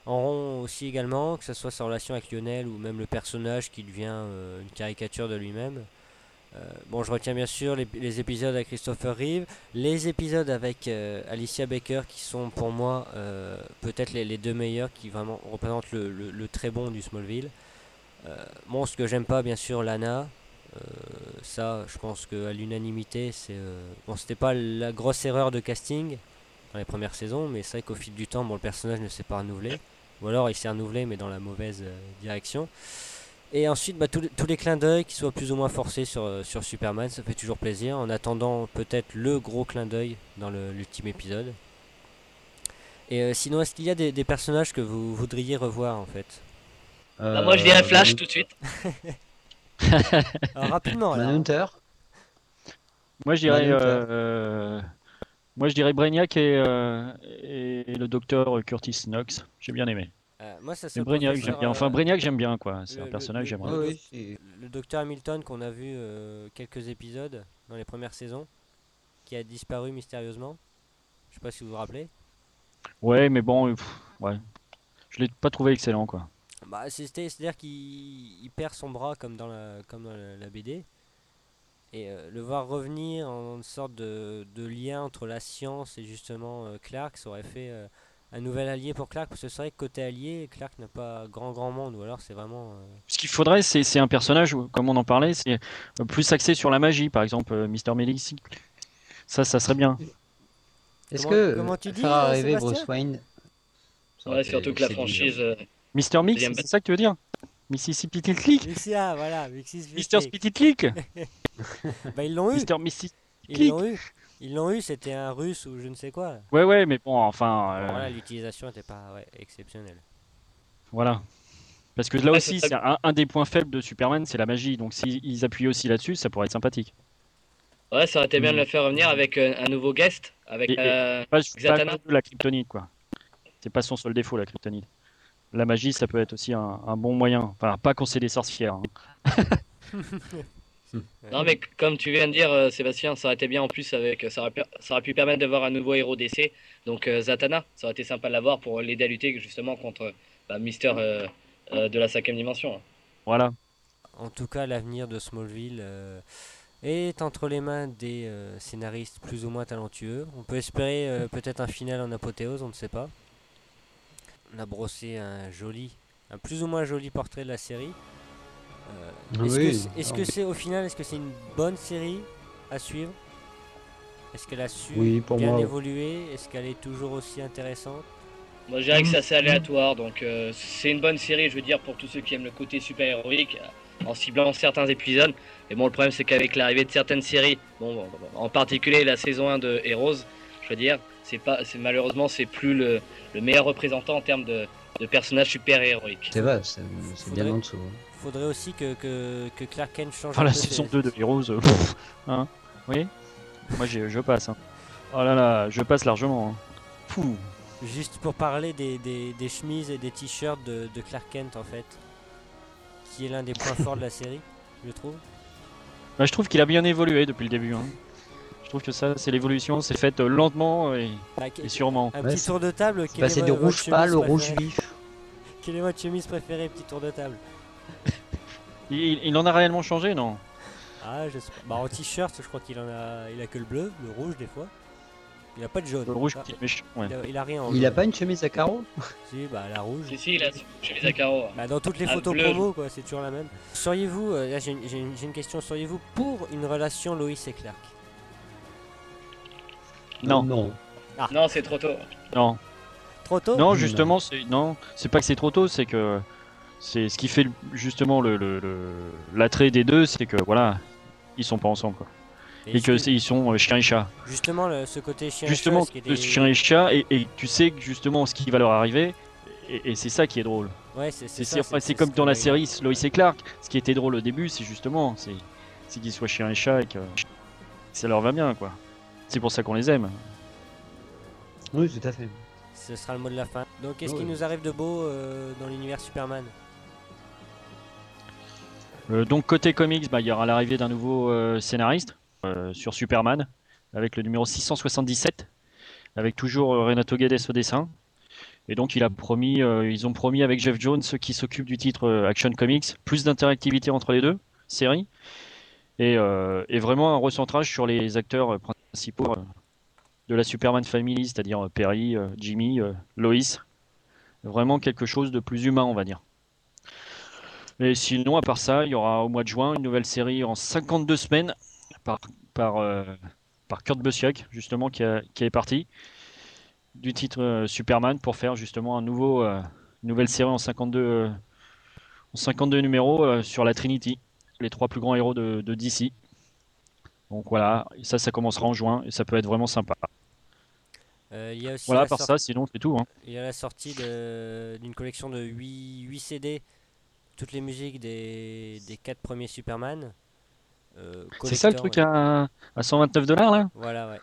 en rond aussi également, que ce soit sa relation avec Lionel ou même le personnage qui devient euh, une caricature de lui-même. Euh, bon, je retiens bien sûr les, épisodes avec Christopher Reeve, les épisodes avec euh, Alicia Baker qui sont pour moi peut-être les, deux meilleurs qui vraiment représentent le, très bon du Smallville. Bon, ce que j'aime pas, bien sûr, Lana. Ça, je pense qu'à l'unanimité, c'est. Bon, c'était pas la grosse erreur de casting dans les premières saisons, mais c'est vrai qu'au fil du temps, bon, le personnage ne s'est pas renouvelé. Ou alors il s'est renouvelé, mais dans la mauvaise euh, direction. Et ensuite, bah, tous les- tous les clins d'œil qui soient plus ou moins forcés sur, euh, sur Superman, ça fait toujours plaisir. En attendant peut-être le gros clin d'œil dans l'ultime épisode. Et euh, sinon, est-ce qu'il y a des, des personnages que vous voudriez revoir en fait? Bah, moi, je dirais Flash tout de suite. [LAUGHS] Alors, Rapidement, là. Manhunter Moi, je dirais, euh, moi, je dirais Brainiac et, euh, et le docteur Curtis Knox. J'ai bien aimé. Euh, moi, ça Mais serait Brainiac, j'aime bien. euh, Enfin, Brainiac, j'aime bien, quoi. C'est un personnage, le- j'aimerais. le- le docteur Hamilton qu'on a vu euh, quelques épisodes dans les premières saisons, qui a disparu mystérieusement. Je sais pas si vous vous rappelez. Ouais, mais bon, euh, pff, ouais. Je l'ai pas trouvé excellent, quoi. Bah, c'est-à-dire qu'il il perd son bras comme dans la, comme dans la, la BD. Et euh, le voir revenir en une sorte de, de lien entre la science et justement euh, Clark, ça aurait fait euh, un nouvel allié pour Clark. Parce que c'est vrai que côté allié, Clark n'a pas grand grand monde. Ou alors c'est vraiment. euh, Ce qu'il faudrait, c'est c'est un personnage, comme on en parlait, c'est plus axé sur la magie, par exemple, euh, Mister Medicine. Ça, ça serait bien. Est-ce Comment- que comment tu dis, faire arriver Bruce Wayne? Ouais, surtout que la franchise. euh, Mister Mix, c'est ça que tu veux dire? Mississippi Click Mixia, voilà, Mixis Mister Click [LAUGHS] Bah, ils l'ont eu. Mister Mississippi Ils l'ont eu. Ils l'ont eu, c'était un russe ou je ne sais quoi. Ouais, ouais, mais bon, enfin, euh, voilà, l'utilisation n'était pas ouais, exceptionnelle. voilà. Parce que là Ouais, aussi, c'est un, un des points faibles de Superman, c'est la magie. Donc s'ils appuient aussi là-dessus, ça pourrait être sympathique. Ouais, ça aurait été bien Mm. de le faire revenir avec euh, un nouveau guest. Avec. Et- et- euh, Pas, pas la kryptonite, quoi. C'est pas son seul défaut, la kryptonite. La magie, ça peut être aussi un, un bon moyen. Enfin, pas qu'on c'est des sorcières. hein. [LAUGHS] Non, mais comme tu viens de dire, euh, Sébastien, ça aurait été bien en plus avec. Ça aurait, pu- ça aurait pu permettre d'avoir un nouveau héros d'essai. Donc euh, Zatanna, ça aurait été sympa de l'avoir pour l'aider à lutter justement contre bah, Mister euh, euh, de la cinquième dimension. hein. Voilà. En tout cas, l'avenir de Smallville euh, est entre les mains des euh, scénaristes plus ou moins talentueux. On peut espérer euh, peut-être un final en apothéose, on ne sait pas. On a brossé un joli, un plus ou moins joli portrait de la série. Euh, est-ce que Oui, c'est- est-ce que non. c'est au final, est-ce que c'est une bonne série à suivre? Est-ce qu'elle a su Oui, pour bien moi. évoluer? Est-ce qu'elle est toujours aussi intéressante? Moi, je dirais que c'est assez aléatoire, donc euh, c'est une bonne série, je veux dire, pour tous ceux qui aiment le côté super-héroïque, euh, en ciblant certains épisodes. Et bon, le problème, c'est qu'avec l'arrivée de certaines séries, bon, en particulier la saison 1 de Heroes, je veux dire, c'est pas, c'est malheureusement, c'est plus le, le meilleur représentant en termes de, de personnages super-héroïques. C'est vrai, c'est c'est bien en dessous. hein. Faudrait aussi que, que, que Clark Kent change Enfin, la saison ses- 2 de Heroes, euh, pff, hein, oui Moi, j'ai- je passe. Hein. Oh là là, je passe largement. hein. Fou. Juste pour parler des, des, des chemises et des t-shirts de, de Clark Kent en fait, qui est l'un des points forts de la [LAUGHS] série, je trouve. Bah, je trouve qu'il a bien évolué depuis le début. hein. Je trouve que ça, c'est l'évolution, c'est fait euh, lentement et, Bah, et sûrement. un petit tour de table. Est passé du rouge chemise pâle au rouge vif. [LAUGHS] Quelle est votre chemise préférée Petit tour de table. [LAUGHS] Il, il en a réellement changé, non? Ah, je sais pas. Bah, en t-shirt, je crois qu'il en a, il a que le bleu, le rouge des fois. Il a pas de jaune. Le rouge Ah, est méchant. ouais. il, a, il a rien. en Il a pas une chemise à carreaux? [LAUGHS] Si, bah la rouge. Si, si, là, chez les Acaro. Bah, dans toutes les Ah, photos bleu. promo, quoi, c'est toujours la même. Seriez-vous, euh, là j'ai une, une- une question, seriez-vous pour une relation Loïs et Clark? Non, Non. Non, c'est trop tôt. non. Trop tôt Non, justement, c'est non, c'est pas que c'est trop tôt, c'est que c'est ce qui fait justement le le- le- l'attrait des deux, c'est que voilà, ils sont pas ensemble quoi. Et que c'est- ils sont euh, chien et chat. Justement, le- ce côté chien Justement, chat, chien et chat, et, et tu sais que justement ce qui va leur arriver, et, et c'est ça qui est drôle. Ouais, c'est C'est ça, c'est- enfin, c'est ce comme dans la série Lois et Clark. Ce qui était drôle au début, c'est justement c'est c'est qu'ils soient chien et chat et que ça leur va bien quoi. C'est pour ça qu'on les aime. Oui, tout à fait. Ce sera le mot de la fin. Donc, qu'est-ce qui Oui. nous arrive de beau euh, dans l'univers Superman? Euh, donc côté comics, bah, il y aura l'arrivée d'un nouveau euh, scénariste euh, sur Superman avec le numéro 677, avec toujours euh, Renato Guedes au dessin. Et donc il a promis, euh, ils ont promis avec Jeff Jones qui s'occupe du titre euh, Action Comics, plus d'interactivité entre les deux séries et, euh, et vraiment un recentrage sur les acteurs euh, principaux euh, de la Superman Family, c'est-à-dire euh, Perry, euh, Jimmy, Lois. Vraiment quelque chose de plus humain, on va dire. Et sinon, à part ça, il y aura au mois de juin une nouvelle série en 52 semaines par, par, Kurt Busiek, justement, qui, qui est parti du titre Superman pour faire justement un nouveau, une nouvelle série en 52, euh, en 52 numéros sur la Trinity, les trois plus grands héros de DC. Donc voilà, ça, ça commencera en juin et ça peut être vraiment sympa. Euh, Il y a aussi Voilà, par ça, sinon c'est tout. hein. Il y a la sortie d'une collection de 8, 8 CD, toutes les musiques des, des 4 premiers Superman. euh, C'est ça le truc ouais. à, à 129 dollars là? Voilà, ouais.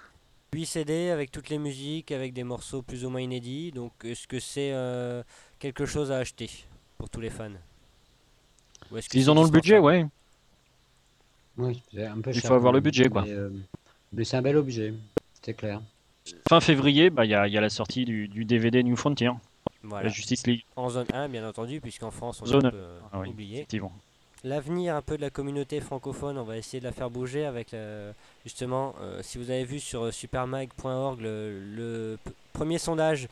8 CD avec toutes les musiques, avec des morceaux plus ou moins inédits. Donc, est-ce que c'est euh, quelque chose à acheter pour tous les fans? Ou Ils en ont le budget, ouais. Oui, c'est un peu Il faut avoir le budget, quoi. Mais, euh, mais c'est un bel objet, c'est clair. Fin février, bah, il y, a, il y a la sortie du, du DVD New Frontier, Voilà. la Justice League. En zone 1, bien entendu, puisqu'en France, on Zone a un un. peu euh, Ah oui, oublié. effectivement. L'avenir un peu de la communauté francophone, on va essayer de la faire bouger avec euh, justement, euh, si vous avez vu sur supermag.org le, premier sondage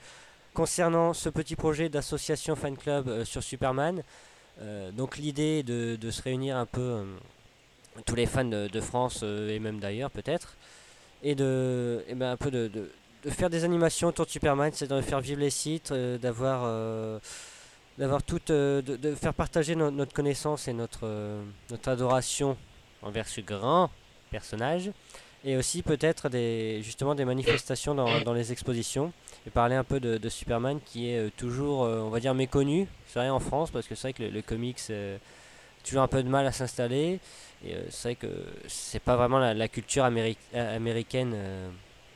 concernant ce petit projet d'association fan club euh, sur Superman. Euh, donc l'idée est de, de se réunir un peu euh, tous les fans de, France euh, et même d'ailleurs peut-être. Et de et ben, un peu de, de- de faire des animations autour de Superman, c'est de faire vivre les sites, euh, d'avoir euh, d'avoir tout, euh, de, faire partager no- notre connaissance et notre, notre adoration envers ce grand personnage, et aussi peut-être des, justement des manifestations dans, dans les expositions, et parler un peu de, de Superman qui est toujours, on va dire, méconnu, c'est vrai en France, parce que c'est vrai que le, le comics toujours un peu de mal à s'installer, c'est vrai que c'est pas vraiment la, la culture améri- euh, américaine euh,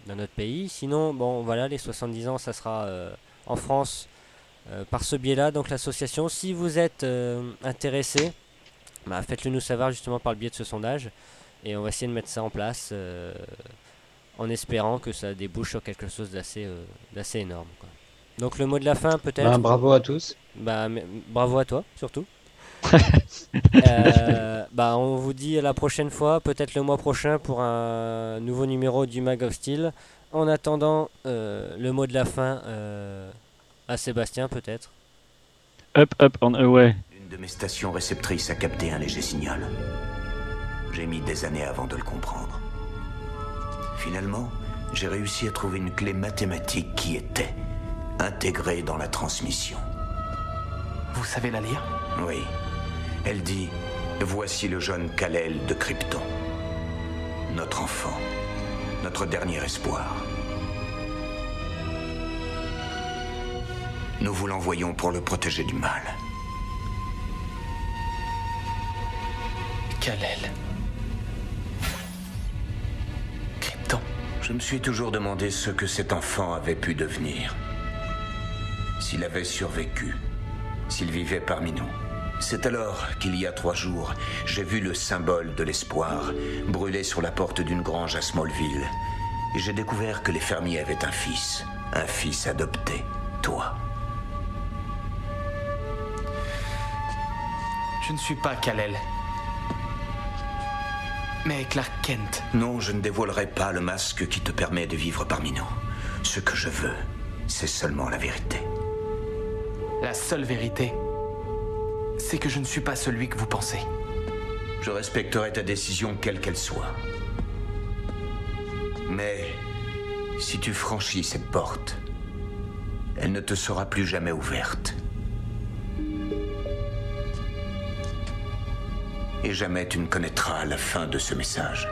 dans notre pays. Sinon, bon, voilà, les 70 ans, ça sera euh, en France euh, par ce biais-là, donc l'association. Si vous êtes euh, intéressé, bah, faites-le nous savoir justement par le biais de ce sondage. Et on va essayer de mettre ça en place euh, en espérant que ça débouche sur quelque chose d'assez euh, d'assez énorme. quoi. Donc le mot de la fin peut-être? Ben, bravo à tous. Bah, mais- bravo à toi surtout. [LAUGHS] Euh, bah, on vous dit à la prochaine fois, peut-être le mois prochain pour un nouveau numéro du Mag of Steel. En attendant, euh, le mot de la fin euh, à Sébastien peut-être. Up, up, on away. Une de mes stations réceptrices a capté un léger signal. J'ai mis des années avant de le comprendre. Finalement, j'ai réussi à trouver une clé mathématique qui était intégrée dans la transmission. Vous savez la lire? Oui. Elle dit Voici le jeune Kalel de Krypton. Notre enfant. Notre dernier espoir. Nous vous l'envoyons pour le protéger du mal. Kalel. Krypton. Je me suis toujours demandé ce que cet enfant avait pu devenir. S'il avait survécu. S'il vivait parmi nous. C'est alors qu'il y a trois jours, j'ai vu le symbole de l'espoir brûler sur la porte d'une grange à Smallville. Et j'ai découvert que les fermiers avaient un fils. Un fils adopté. Toi. Je ne suis pas Kalel. Mais Clark Kent. Non, je ne dévoilerai pas le masque qui te permet de vivre parmi nous. Ce que je veux, c'est seulement la vérité. La seule vérité, c'est que je ne suis pas celui que vous pensez. Je respecterai ta décision quelle qu'elle soit. Mais si tu franchis cette porte, elle ne te sera plus jamais ouverte. Et jamais tu ne connaîtras la fin de ce message.